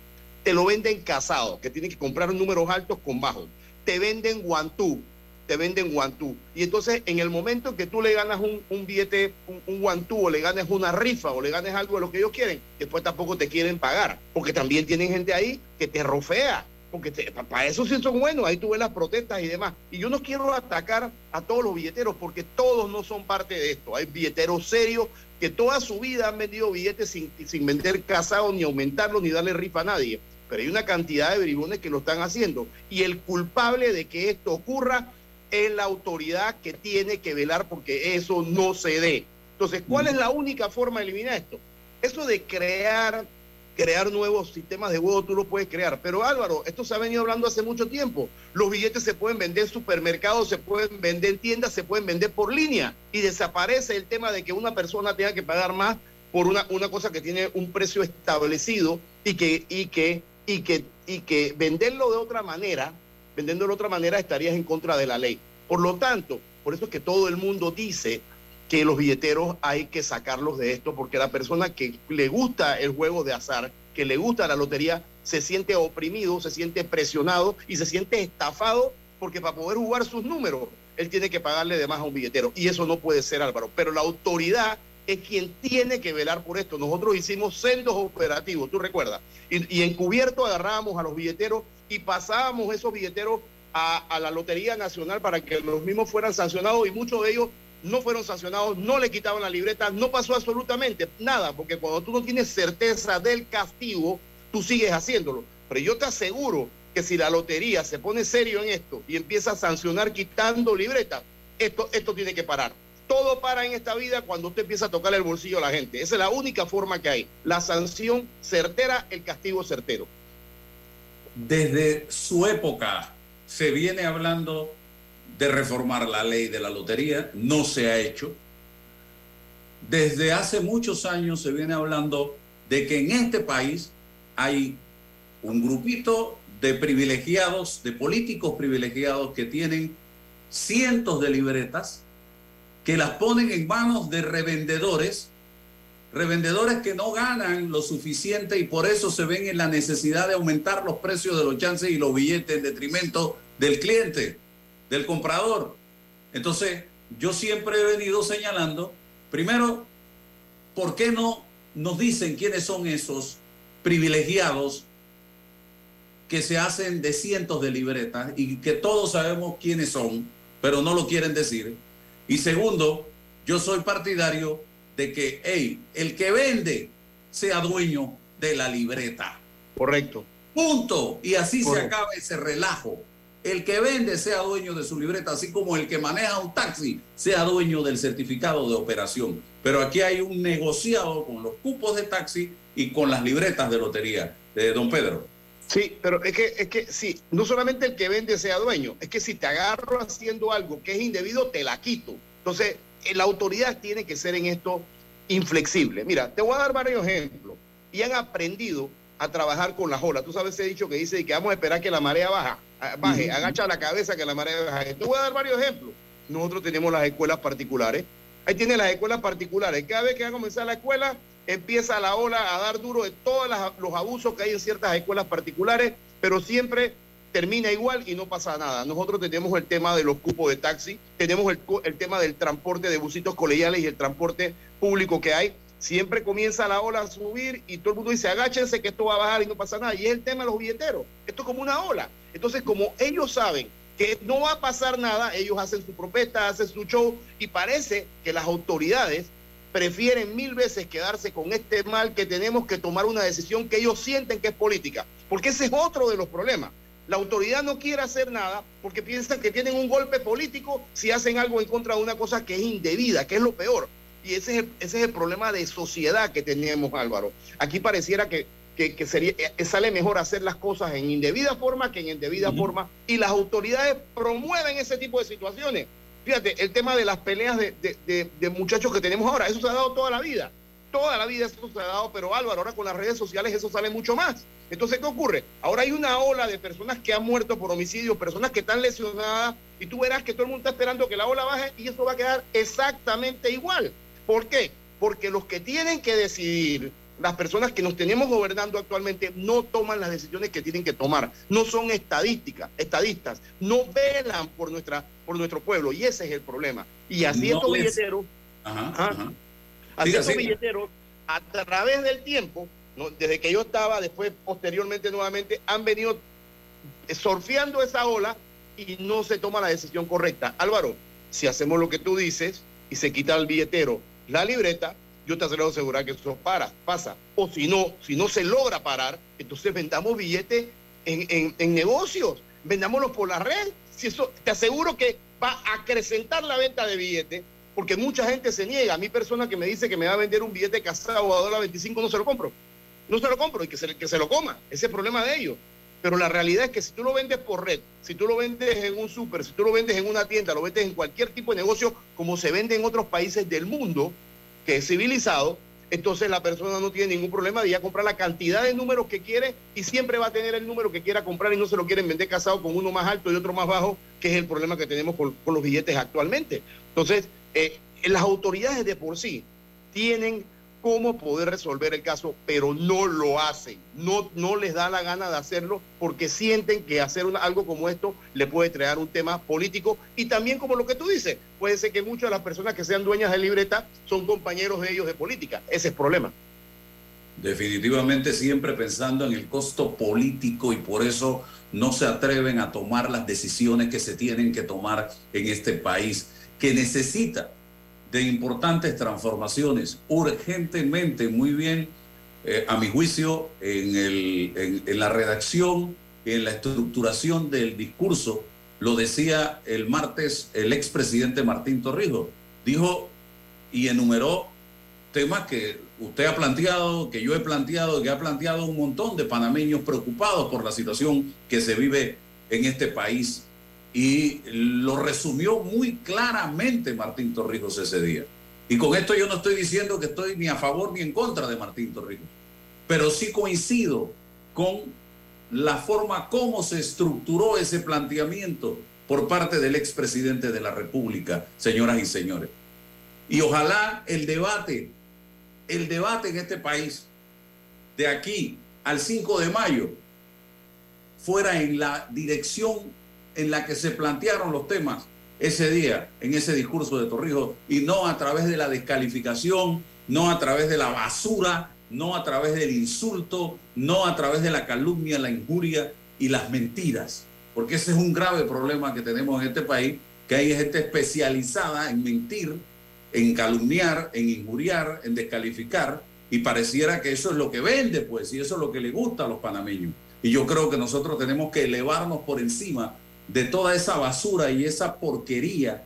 te lo venden casado, que tienen que comprar números altos con bajos. Te venden guantú, te venden guantú. Y entonces, en el momento que tú le ganas un, billete, un, guantú, o le ganes una rifa, o le ganes algo de lo que ellos quieren, después tampoco te quieren pagar. Porque también tienen gente ahí que te rofea. Porque para eso sí son buenos, ahí tú ves las protestas y demás. Y yo no quiero atacar a todos los billeteros, porque todos no son parte de esto. Hay billeteros serios que toda su vida han vendido billetes sin, sin vender casado, ni aumentarlo, ni darle rifa a nadie pero hay una cantidad de bribones que lo están haciendo. Y el culpable de que esto ocurra es la autoridad que tiene que velar porque eso no se dé. Entonces, ¿cuál es la única forma de eliminar esto? Eso de crear, crear nuevos sistemas de juego, tú lo puedes crear. Pero Álvaro, esto se ha venido hablando hace mucho tiempo. Los billetes se pueden vender en supermercados, se pueden vender en tiendas, se pueden vender por línea. Y desaparece el tema de que una persona tenga que pagar más por una, una cosa que tiene un precio establecido y que, y que y que, y que venderlo de otra manera, vendiéndolo de otra manera estarías en contra de la ley. Por lo tanto, por eso es que todo el mundo dice que los billeteros hay que sacarlos de esto, porque la persona que le gusta el juego de azar, que le gusta la lotería, se siente oprimido, se siente presionado y se siente estafado, porque para poder jugar sus números él tiene que pagarle de más a un billetero. Y eso no puede ser, Álvaro. Pero la autoridad es quien tiene que velar por esto. Nosotros hicimos sendos operativos, tú recuerdas. Y, y encubierto agarrábamos a los billeteros y pasábamos esos billeteros a, a la Lotería Nacional para que los mismos fueran sancionados y muchos de ellos no fueron sancionados, no le quitaban la libreta, no pasó absolutamente nada, porque cuando tú no tienes certeza del castigo, tú sigues haciéndolo. Pero yo te aseguro que si la lotería se pone serio en esto y empieza a sancionar quitando libreta, esto, esto tiene que parar. Todo para en esta vida cuando usted empieza a tocar el bolsillo a la gente. Esa es la única forma que hay. La sanción certera, el castigo certero. Desde su época se viene hablando de reformar la ley de la lotería, no se ha hecho. Desde hace muchos años se viene hablando de que en este país hay un grupito de privilegiados, de políticos privilegiados que tienen cientos de libretas que las ponen en manos de revendedores, revendedores que no ganan lo suficiente y por eso se ven en la necesidad de aumentar los precios de los chances y los billetes en detrimento del cliente del comprador. Entonces, yo siempre he venido señalando, primero, ¿por qué no nos dicen quiénes son esos privilegiados que se hacen de cientos de libretas y que todos sabemos quiénes son, pero no lo quieren decir? Y segundo, yo soy partidario de que, hey, el que vende sea dueño de la libreta. Correcto. Punto. Y así Correcto. se acaba ese relajo el que vende sea dueño de su libreta, así como el que maneja un taxi sea dueño del certificado de operación. Pero aquí hay un negociado con los cupos de taxi y con las libretas de lotería. Eh, don Pedro. Sí, pero es que, es que sí, no solamente el que vende sea dueño, es que si te agarro haciendo algo que es indebido, te la quito. Entonces, eh, la autoridad tiene que ser en esto inflexible. Mira, te voy a dar varios ejemplos. Y han aprendido a trabajar con las olas. Tú sabes ese dicho que dice que vamos a esperar que la marea baja, baje, agacha la cabeza que la marea baje. Te voy a dar varios ejemplos. Nosotros tenemos las escuelas particulares. Ahí tiene las escuelas particulares. Cada vez que va a comenzar la escuela, empieza la ola a dar duro de todos los abusos que hay en ciertas escuelas particulares, pero siempre termina igual y no pasa nada. Nosotros tenemos el tema de los cupos de taxi, tenemos el, el tema del transporte de busitos colegiales y el transporte público que hay. Siempre comienza la ola a subir y todo el mundo dice, agáchense que esto va a bajar y no pasa nada. Y es el tema de los billeteros. Esto es como una ola. Entonces, como ellos saben que no va a pasar nada, ellos hacen su protesta, hacen su show y parece que las autoridades prefieren mil veces quedarse con este mal que tenemos que tomar una decisión que ellos sienten que es política. Porque ese es otro de los problemas. La autoridad no quiere hacer nada porque piensan que tienen un golpe político si hacen algo en contra de una cosa que es indebida, que es lo peor. Y ese es el, ese es el problema de sociedad que tenemos, Álvaro. Aquí pareciera que, que, que sería, eh, sale mejor hacer las cosas en indebida forma que en indebida forma. Y las autoridades promueven ese tipo de situaciones. Fíjate, el tema de las peleas de, de- de- de muchachos que tenemos ahora, eso se ha dado toda la vida. Toda la vida eso se ha dado, pero Álvaro, ahora con las redes sociales eso sale mucho más. Entonces, ¿qué ocurre? Ahora hay una ola de personas que han muerto por homicidio, personas que están lesionadas, y tú verás que todo el mundo está esperando que la ola baje y eso va a quedar exactamente igual. ¿Por qué? Porque los que tienen que decidir, las personas que nos tenemos gobernando actualmente, no toman las decisiones que tienen que tomar. No son estadísticas, estadistas, no velan por, nuestra, por nuestro pueblo. Y ese es el problema. Y así No estos les- billeteros, Ajá, Ah. ajá. así Siga, estos siga. billeteros, a través del tiempo, ¿no? desde que yo estaba, después posteriormente nuevamente, han venido surfeando esa ola y no se toma la decisión correcta. Álvaro, si hacemos lo que tú dices y se quita al billetero la libreta, yo te aseguro asegurar que eso para, pasa. O si no, si no se logra parar, entonces vendamos billetes en, en- en negocios, vendámoslos por la red. Si eso, te aseguro que va a acrecentar la venta de billetes, porque mucha gente se niega. A mi persona que me dice que me va a vender un billete casado a dólar 25, no se lo compro. No se lo compro y que se, que se lo coma. Ese es el problema de ellos. Pero la realidad es que si tú lo vendes por red, si tú lo vendes en un súper, si tú lo vendes en una tienda, lo vendes en cualquier tipo de negocio, como se vende en otros países del mundo, que es civilizado, entonces la persona no tiene ningún problema de ir a comprar la cantidad de números que quiere y siempre va a tener el número que quiera comprar y no se lo quieren vender casado con uno más alto y otro más bajo, que es el problema que tenemos con, con los billetes actualmente. Entonces, eh, las autoridades de por sí tienen cómo poder resolver el caso, pero no lo hacen. No, no les da la gana de hacerlo porque sienten que hacer algo como esto le puede traer un tema político y también como lo que tú dices, puede ser que muchas de las personas que sean dueñas de libreta son compañeros de ellos de política. Ese es el problema. Definitivamente siempre pensando en el costo político y por eso no se atreven a tomar las decisiones que se tienen que tomar en este país, que necesita de importantes transformaciones urgentemente, muy bien, eh, a mi juicio, en, el, en, la redacción, en la estructuración del discurso. Lo decía el martes el expresidente Martín Torrijos. Dijo y enumeró temas que usted ha planteado, que yo he planteado, que ha planteado un montón de panameños preocupados por la situación que se vive en este país y lo resumió muy claramente Martín Torrijos ese día. Y con esto yo no estoy diciendo que estoy ni a favor ni en contra de Martín Torrijos, pero sí coincido con la forma como se estructuró ese planteamiento por parte del expresidente de la República, señoras y señores. Y ojalá el debate, el debate en este país, de aquí al 5 de mayo, fuera en la dirección en la que se plantearon los temas ese día, en ese discurso de Torrijos, y no a través de la descalificación, no a través de la basura, no a través del insulto, no a través de la calumnia, la injuria y las mentiras. Porque ese es un grave problema que tenemos en este país, que hay gente especializada en mentir, en calumniar, en injuriar, en descalificar, y pareciera que eso es lo que vende, pues, y eso es lo que le gusta a los panameños. Y yo creo que nosotros tenemos que elevarnos por encima de toda esa basura y esa porquería,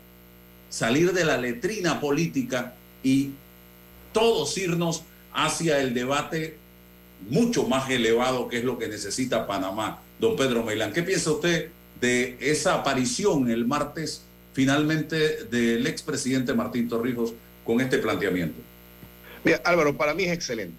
salir de la letrina política y todos irnos hacia el debate mucho más elevado que es lo que necesita Panamá. Don Pedro Meilán, ¿qué piensa usted de esa aparición el martes finalmente del expresidente Martín Torrijos con este planteamiento? Mira, Álvaro, para mí es excelente.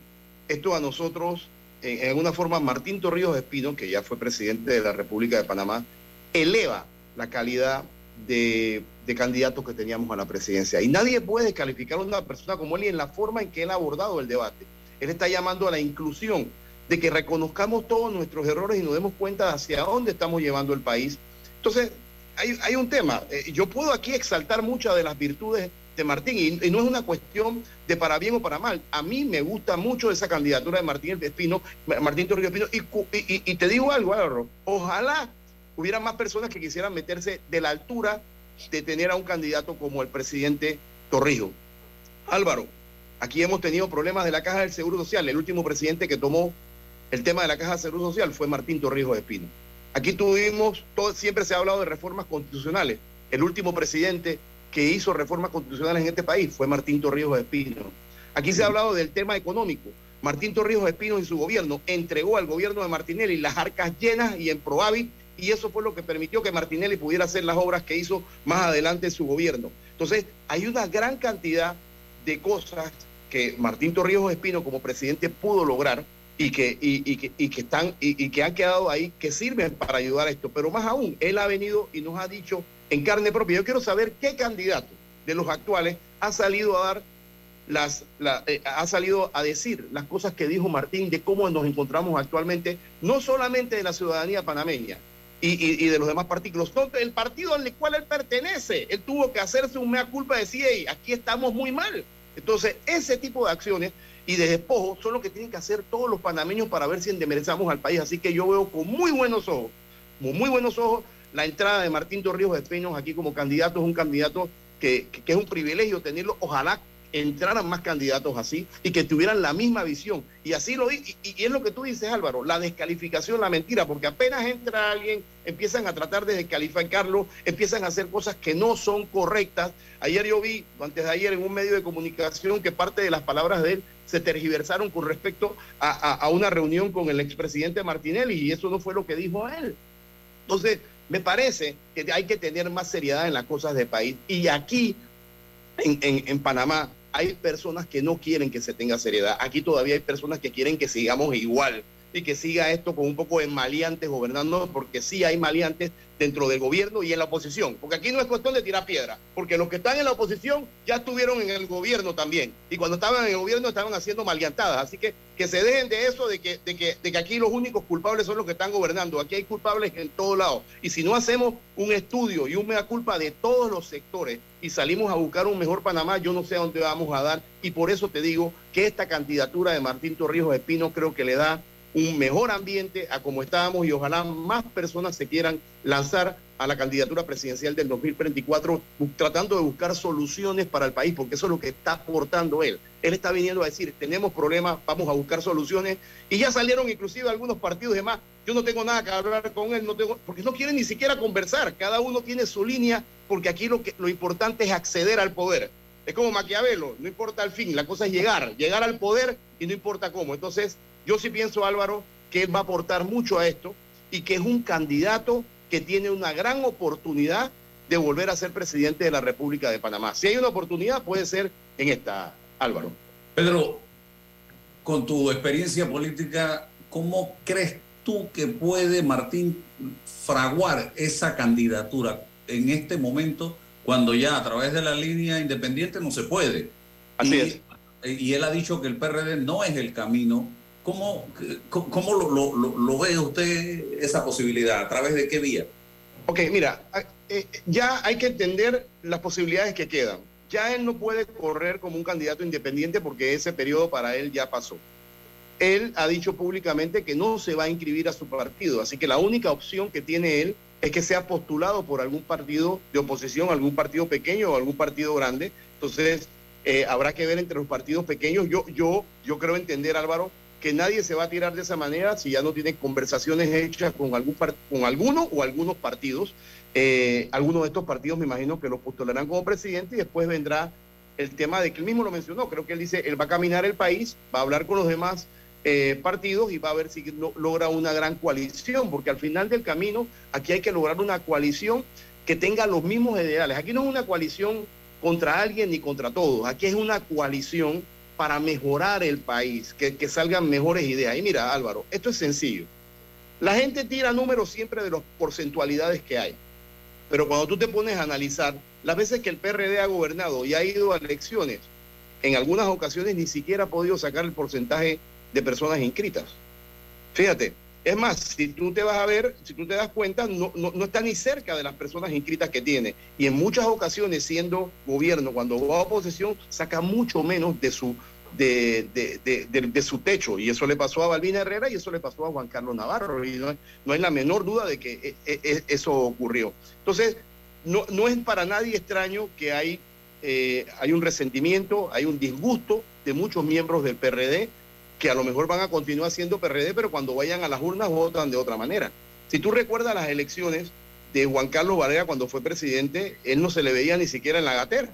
Esto a nosotros, en, alguna forma, Martín Torrijos Espino, que ya fue presidente de la República de Panamá, eleva la calidad de, candidatos que teníamos a la presidencia. Y nadie puede descalificar a una persona como él y en la forma en que él ha abordado el debate. Él está llamando a la inclusión, de que reconozcamos todos nuestros errores y nos demos cuenta hacia dónde estamos llevando el país. Entonces, hay, un tema. Eh, yo puedo aquí exaltar muchas de las virtudes de Martín y, no es una cuestión de para bien o para mal. A mí me gusta mucho esa candidatura de Martín Espino, Martín Torrijos Espino. Y, y, te digo algo, Álvaro, ojalá hubiera más personas que quisieran meterse de la altura de tener a un candidato como el presidente Torrijos. Álvaro, aquí hemos tenido problemas de la Caja del Seguro Social. El último presidente que tomó el tema de la Caja del Seguro Social fue Martín Torrijos Espino. Aquí tuvimos, todo, siempre se ha hablado de reformas constitucionales. El último presidente que hizo reformas constitucionales en este país fue Martín Torrijos Espino. Aquí se ha hablado del tema económico. Martín Torrijos Espino y su gobierno entregó al gobierno de Martinelli las arcas llenas y en Proavi y eso fue lo que permitió que Martinelli pudiera hacer las obras que hizo más adelante en su gobierno. Entonces, hay una gran cantidad de cosas que Martín Torrijos Espino como presidente pudo lograr y que, y, que, y que están y, que han quedado ahí que sirven para ayudar a esto. Pero más aún, él ha venido y nos ha dicho en carne propia. Yo quiero saber qué candidato de los actuales ha salido a dar las, eh, ha salido a decir las cosas que dijo Martín de cómo nos encontramos actualmente, no solamente de la ciudadanía panameña, y, de los demás partidos. El partido al cual él pertenece, él tuvo que hacerse un mea culpa y decir, aquí estamos muy mal. Entonces, ese tipo de acciones y de despojo son lo que tienen que hacer todos los panameños para ver si endemerezamos al país. Así que yo veo con muy buenos ojos, con muy buenos ojos, la entrada de Martín Torrijos Espinos aquí como candidato. Es un candidato que, que es un privilegio tenerlo. Ojalá entraran más candidatos así y que tuvieran la misma visión. Y así lo y, y, es lo que tú dices, Álvaro, la descalificación, la mentira, porque apenas entra alguien, empiezan a tratar de descalificarlo, empiezan a hacer cosas que no son correctas. Ayer yo vi, antes de ayer, en un medio de comunicación que parte de las palabras de él se tergiversaron con respecto a, a una reunión con el expresidente Martinelli y eso no fue lo que dijo él. Entonces, me parece que hay que tener más seriedad en las cosas del país. Y aquí, en, en Panamá, hay personas que no quieren que se tenga seriedad. Aquí todavía hay personas que quieren que sigamos igual y que siga esto con un poco de maleantes gobernando, porque sí hay maleantes dentro del gobierno y en la oposición. Porque aquí no es cuestión de tirar piedra, porque los que están en la oposición ya estuvieron en el gobierno también. Y cuando estaban en el gobierno estaban haciendo maleantadas. Así que que se dejen de eso, de que, de que, de que aquí los únicos culpables son los que están gobernando. Aquí hay culpables en todos lados. Y si no hacemos un estudio y un mea culpa de todos los sectores y salimos a buscar un mejor Panamá, yo no sé a dónde vamos a dar. Y por eso te digo que esta candidatura de Martín Torrijos Espino creo que le da un mejor ambiente a como estábamos y ojalá más personas se quieran lanzar a la candidatura presidencial del 2024 tratando de buscar soluciones para el país, porque eso es lo que está aportando él. Él está viniendo a decir, tenemos problemas, vamos a buscar soluciones, y ya salieron inclusive algunos partidos y demás. Yo no tengo nada que hablar con él, no tengo, porque no quieren ni siquiera conversar, cada uno tiene su línea, porque aquí lo, que, lo importante es acceder al poder. Es como Maquiavelo, no importa el fin, la cosa es llegar, llegar al poder y no importa cómo. Entonces, yo sí pienso, Álvaro, que él va a aportar mucho a esto y que es un candidato que tiene una gran oportunidad de volver a ser presidente de la República de Panamá. Si hay una oportunidad, puede ser en esta, Álvaro. Pedro, con tu experiencia política, ¿cómo crees tú que puede Martín fraguar esa candidatura en este momento cuando ya a través de la línea independiente no se puede? Así y, es. Y él ha dicho que el PRD no es el camino ¿Cómo, cómo lo, lo, lo, ve usted esa posibilidad? ¿A través de qué vía? Ok, mira, eh, ya hay que entender las posibilidades que quedan. Ya él no puede correr como un candidato independiente porque ese periodo para él ya pasó. Él ha dicho públicamente que no se va a inscribir a su partido, así que la única opción que tiene él es que sea postulado por algún partido de oposición, algún partido pequeño o algún partido grande. Entonces, eh, habrá que ver entre los partidos pequeños. Yo, yo, yo creo entender, Álvaro, que nadie se va a tirar de esa manera si ya no tiene conversaciones hechas con, algún con alguno o algunos partidos. Eh, algunos de estos partidos me imagino que lo postularán como presidente y después vendrá el tema de que él mismo lo mencionó. Creo que él dice, él va a caminar el país, va a hablar con los demás eh, partidos y va a ver si logra una gran coalición, porque al final del camino aquí hay que lograr una coalición que tenga los mismos ideales. Aquí no es una coalición contra alguien ni contra todos, aquí es una coalición para mejorar el país, que, salgan mejores ideas. Y mira, Álvaro, esto es sencillo. La gente tira números siempre de las porcentualidades que hay. Pero cuando tú te pones a analizar las veces que el PRD ha gobernado y ha ido a elecciones, en algunas ocasiones ni siquiera ha podido sacar el porcentaje de personas inscritas. Fíjate, es más, si tú te vas a ver, si tú te das cuenta, no, no, no, está ni cerca de las personas inscritas que tiene. Y en muchas ocasiones, siendo gobierno, cuando va a oposición, saca mucho menos de su, de, de, de, su techo. Y eso le pasó a Balbina Herrera y eso le pasó a Juan Carlos Navarro. Y no, no hay la menor duda de que e, e, eso ocurrió. Entonces, no, no es para nadie extraño que hay, eh, hay un resentimiento, hay un disgusto de muchos miembros del PRD que a lo mejor van a continuar siendo PRD, pero cuando vayan a las urnas votan de otra manera. Si tú recuerdas las elecciones de Juan Carlos Varela cuando fue presidente, él no se le veía ni siquiera en la gatera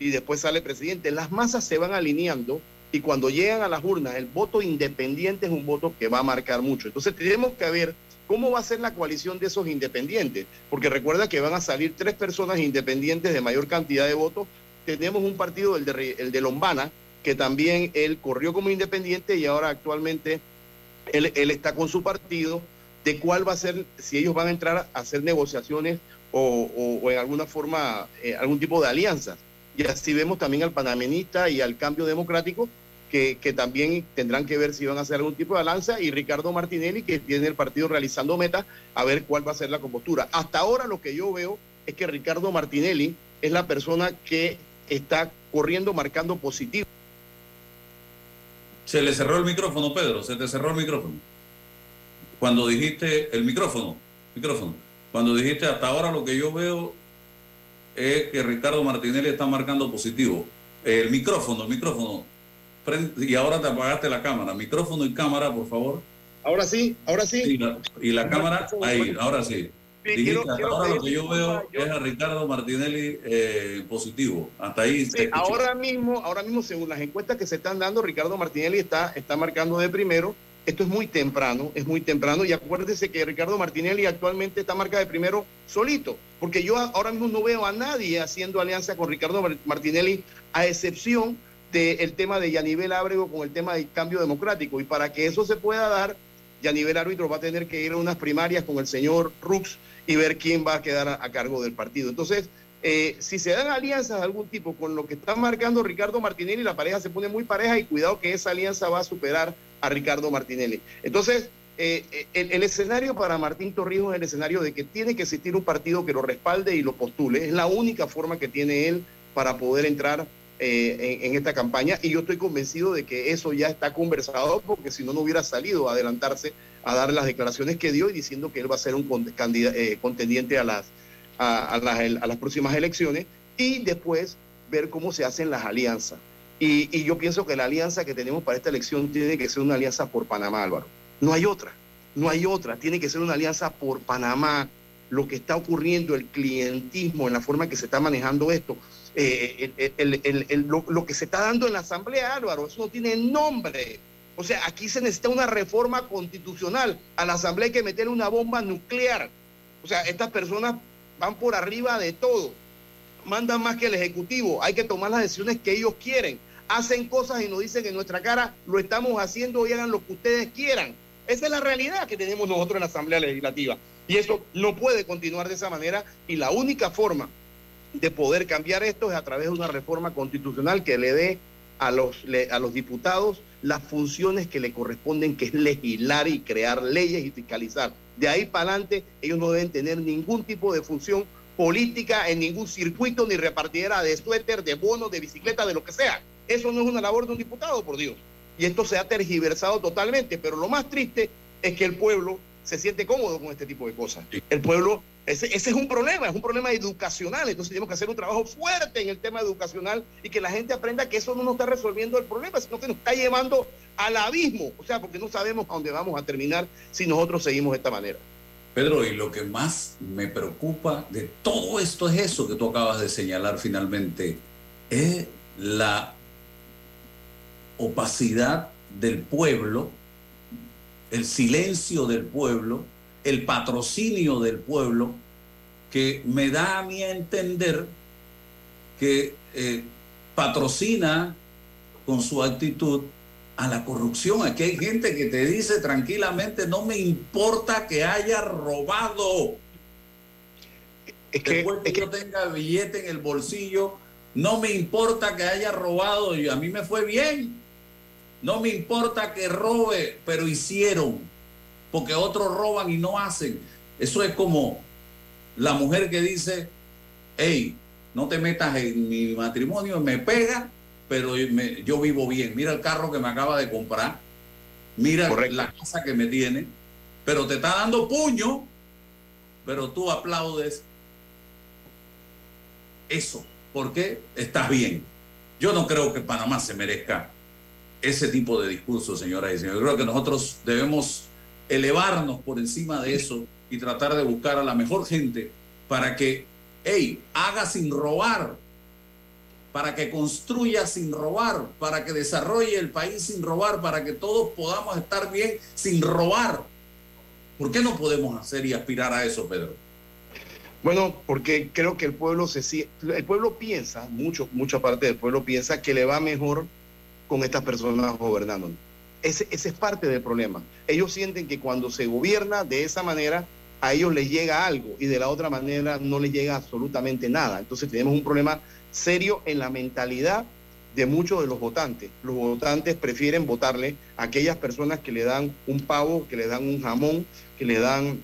y después sale presidente. Las masas se van alineando y cuando llegan a las urnas, el voto independiente es un voto que va a marcar mucho. Entonces tenemos que ver cómo va a ser la coalición de esos independientes, porque recuerda que van a salir tres personas independientes de mayor cantidad de votos. Tenemos un partido, el de, el de Lombana, que también él corrió como independiente y ahora actualmente él, está con su partido, de cuál va a ser, si ellos van a entrar a hacer negociaciones o, en alguna forma eh, algún tipo de alianzas. Y así vemos también al panameñista y al cambio democrático, que, también tendrán que ver si van a hacer algún tipo de alianza, y Ricardo Martinelli, que tiene el partido realizando metas, a ver cuál va a ser la compostura. Hasta ahora lo que yo veo es que Ricardo Martinelli es la persona que está corriendo, marcando positivo. Se le cerró el micrófono, Pedro, se te cerró el micrófono. Cuando dijiste el micrófono, micrófono, cuando dijiste hasta ahora lo que yo veo es que Ricardo Martinelli está marcando positivo. El micrófono, el micrófono. Y ahora te apagaste la cámara. Micrófono y cámara, por favor. Ahora sí, ahora sí. Y la, y la cámara, ahí, ahora sí. Sí, Dijiste, quiero, hasta quiero ahora lo que yo veo yo... es a Ricardo Martinelli eh, positivo. Hasta ahí. Sí, ahora mismo, ahora mismo, según las encuestas que se están dando, Ricardo Martinelli está, está marcando de primero. Esto es muy temprano, es muy temprano. Y acuérdese que Ricardo Martinelli actualmente está marca de primero solito, porque yo ahora mismo no veo a nadie haciendo alianza con Ricardo Martinelli, a excepción del tema de Yanivel Ábrego con el tema del cambio democrático. Y para que eso se pueda dar, y a nivel árbitro va a tener que ir a unas primarias con el señor Rux y ver quién va a quedar a, cargo del partido. Entonces, eh, si se dan alianzas de algún tipo con lo que está marcando Ricardo Martinelli, la pareja se pone muy pareja y cuidado que esa alianza va a superar a Ricardo Martinelli. Entonces, eh, el, el escenario para Martín Torrijos es el escenario de que tiene que existir un partido que lo respalde y lo postule. Es la única forma que tiene él para poder entrar eh, en, esta campaña y yo estoy convencido de que eso ya está conversado porque si no, no hubiera salido a adelantarse a dar las declaraciones que dio y diciendo que él va a ser un eh, contendiente a las, a, a las, a las próximas elecciones y después ver cómo se hacen las alianzas. Y, y yo pienso que la alianza que tenemos para esta elección tiene que ser una alianza por Panamá, Álvaro. No hay otra, no hay otra. Tiene que ser una alianza por Panamá. Lo que está ocurriendo, el clientismo, en la forma que se está manejando esto, eh, el- el- el- lo, lo que se está dando en la Asamblea, Álvaro, eso no tiene nombre. O sea, aquí se necesita una reforma constitucional. A la Asamblea hay que meterle una bomba nuclear. O sea, estas personas van por arriba de todo. Mandan más que el Ejecutivo. Hay que tomar las decisiones que ellos quieren. Hacen cosas y nos dicen en nuestra cara, lo estamos haciendo y hagan lo que ustedes quieran. Esa es la realidad que tenemos nosotros en la Asamblea Legislativa. Y eso no puede continuar de esa manera. Y la única forma de poder cambiar esto es a través de una reforma constitucional que le dé a los, a los diputados las funciones que le corresponden, que es legislar y crear leyes y fiscalizar. De ahí para adelante, ellos no deben tener ningún tipo de función política en ningún circuito ni repartidera de suéter, de bonos, de bicicleta, de lo que sea. Eso no es una labor de un diputado, por Dios. Y esto se ha tergiversado totalmente, pero lo más triste es que el pueblo se siente cómodo con este tipo de cosas. El pueblo, ese, ese es un problema, es un problema educacional, entonces tenemos que hacer un trabajo fuerte en el tema educacional y que la gente aprenda que eso no nos está resolviendo el problema, sino que nos está llevando al abismo, o sea, porque no sabemos a dónde vamos a terminar si nosotros seguimos de esta manera. Pedro, y lo que más me preocupa de todo esto es eso que tú acabas de señalar finalmente, es la opacidad del pueblo, el silencio del pueblo, el patrocinio del pueblo, que me da a mí a entender que eh, patrocina con su actitud a la corrupción. Aquí hay gente que te dice tranquilamente, no me importa que haya robado. Después que, yo tenga billete en el bolsillo, no me importa que haya robado y a mí me fue bien. No me importa que robe, pero hicieron. Porque otros roban y no hacen. Eso es como la mujer que dice, hey, no te metas en mi matrimonio, me pega, pero me- yo vivo bien. Mira el carro que me acaba de comprar, mira la casa que me tiene, pero te está dando puño, pero tú aplaudes eso, porque estás bien. Yo no creo que Panamá se merezca ese tipo de discurso, señoras y señores. Creo que nosotros debemos elevarnos por encima de eso y tratar de buscar a la mejor gente para que, hey, haga sin robar, para que construya sin robar, para que desarrolle el país sin robar, para que todos podamos estar bien sin robar. ¿Por qué no podemos hacer y aspirar a eso, Pedro? Bueno, porque creo que el pueblo se el pueblo piensa, mucho, mucha parte del pueblo piensa que le va mejor con estas personas gobernando. Ese, ese es parte del problema. Ellos sienten que cuando se gobierna de esa manera, a ellos les llega algo y de la otra manera no les llega absolutamente nada. Entonces tenemos un problema serio en la mentalidad de muchos de los votantes. Los votantes prefieren votarle a aquellas personas que le dan un pavo, que le dan un jamón, que le dan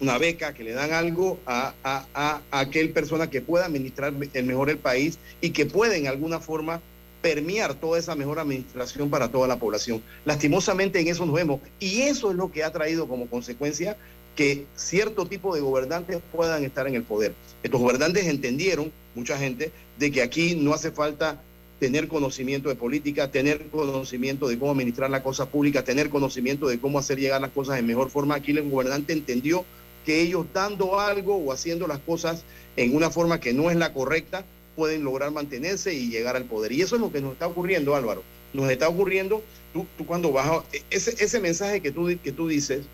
una beca, que le dan algo a, a- a- aquel persona que pueda administrar el mejor el país y que pueda en alguna forma permear toda esa mejor administración para toda la población. Lastimosamente en eso nos vemos y eso es lo que ha traído como consecuencia que cierto tipo de gobernantes puedan estar en el poder. Estos gobernantes entendieron, mucha gente, de que aquí no hace falta tener conocimiento de política, tener conocimiento de cómo administrar la cosa pública, tener conocimiento de cómo hacer llegar las cosas en mejor forma. Aquí el gobernante entendió que ellos dando algo o haciendo las cosas en una forma que no es la correcta, pueden lograr mantenerse y llegar al poder. Y eso es lo que nos está ocurriendo, Álvaro. Nos está ocurriendo, tú, tú cuando vas a, ese, ese mensaje que tú, que tú dices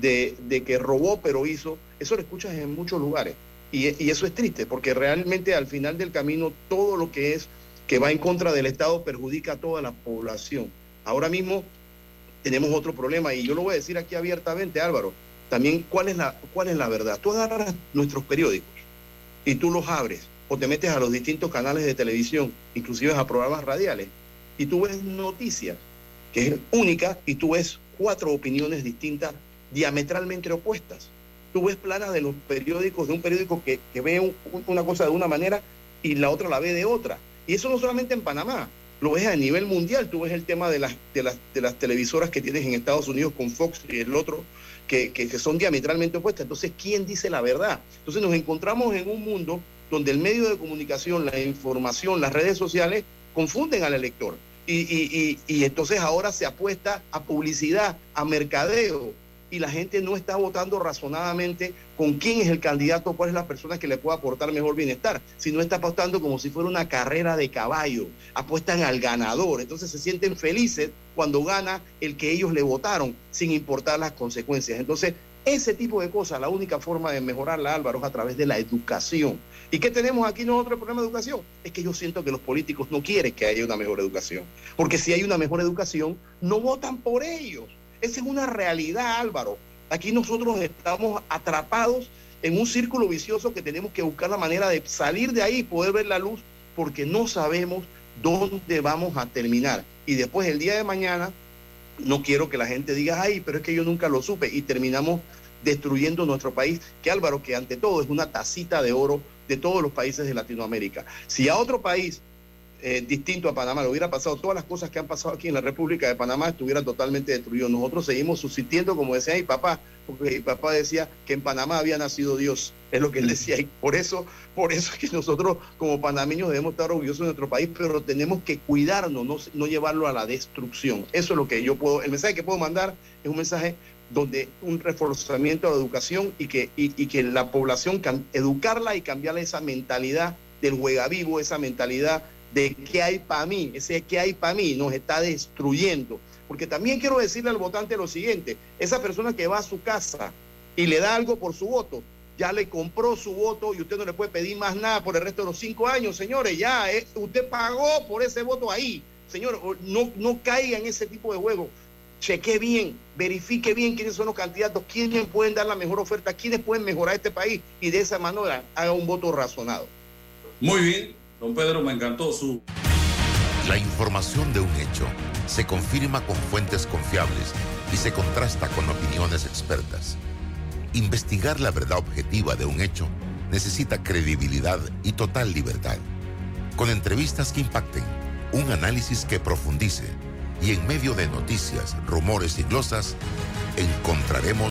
de, de que robó pero hizo, eso lo escuchas en muchos lugares. Y, y eso es triste, porque realmente al final del camino todo lo que es que va en contra del Estado perjudica a toda la población. Ahora mismo tenemos otro problema y yo lo voy a decir aquí abiertamente, Álvaro. También, ¿cuál es la, cuál es la verdad? Tú agarras nuestros periódicos y tú los abres o te metes a los distintos canales de televisión, inclusive a programas radiales, y tú ves noticias, que es única, y tú ves cuatro opiniones distintas, diametralmente opuestas. Tú ves planas de los periódicos, de un periódico que, ve una cosa de una manera y la otra la ve de otra. Y eso no solamente en Panamá, lo ves a nivel mundial. Tú ves el tema de las, de las, de las televisoras que tienes en Estados Unidos con Fox y el otro, que, que, que son diametralmente opuestas. Entonces, ¿quién dice la verdad? Entonces nos encontramos en un mundo donde el medio de comunicación, la información, las redes sociales confunden al elector. Y, y, y, y, entonces ahora se apuesta a publicidad, a mercadeo, y la gente no está votando razonadamente con quién es el candidato, cuál es la persona que le puede aportar mejor bienestar, sino está apostando como si fuera una carrera de caballo, apuestan al ganador, entonces se sienten felices cuando gana el que ellos le votaron, sin importar las consecuencias. Entonces, ese tipo de cosas, la única forma de mejorarla, Álvaro, es a través de la educación. ¿Y qué tenemos aquí nosotros el problema de educación? Es que yo siento que los políticos no quieren que haya una mejor educación. Porque si hay una mejor educación, no votan por ellos. Esa es una realidad, Álvaro. Aquí nosotros estamos atrapados en un círculo vicioso que tenemos que buscar la manera de salir de ahí y poder ver la luz porque no sabemos dónde vamos a terminar. Y después el día de mañana, no quiero que la gente diga, ay, pero es que yo nunca lo supe y terminamos destruyendo nuestro país, que Álvaro, que ante todo es una tacita de oro de todos los países de Latinoamérica. Si a otro país eh, distinto a Panamá le hubiera pasado todas las cosas que han pasado aquí en la República de Panamá, estuviera totalmente destruido. Nosotros seguimos subsistiendo, como decía mi papá, porque mi papá decía que en Panamá había nacido Dios, es lo que él decía, y por eso, por eso es que nosotros como panameños debemos estar orgullosos de nuestro país, pero tenemos que cuidarnos, no, no llevarlo a la destrucción. Eso es lo que yo puedo, el mensaje que puedo mandar es un mensaje donde un reforzamiento de la educación y que, y, y que la población, educarla y cambiarle esa mentalidad del juega vivo, esa mentalidad de qué hay para mí, ese qué hay para mí nos está destruyendo. Porque también quiero decirle al votante lo siguiente, esa persona que va a su casa y le da algo por su voto, ya le compró su voto y usted no le puede pedir más nada por el resto de los cinco años, señores, ya eh, usted pagó por ese voto ahí. Señor, no, no caiga en ese tipo de juego. Cheque bien, verifique bien quiénes son los candidatos, quiénes pueden dar la mejor oferta, quiénes pueden mejorar este país y de esa manera haga un voto razonado. Muy bien, Don Pedro, me encantó su... La información de un hecho se confirma con fuentes confiables y se contrasta con opiniones expertas. Investigar la verdad objetiva de un hecho necesita credibilidad y total libertad. Con entrevistas que impacten, un análisis que profundice y en medio de noticias, rumores y glosas, encontraremos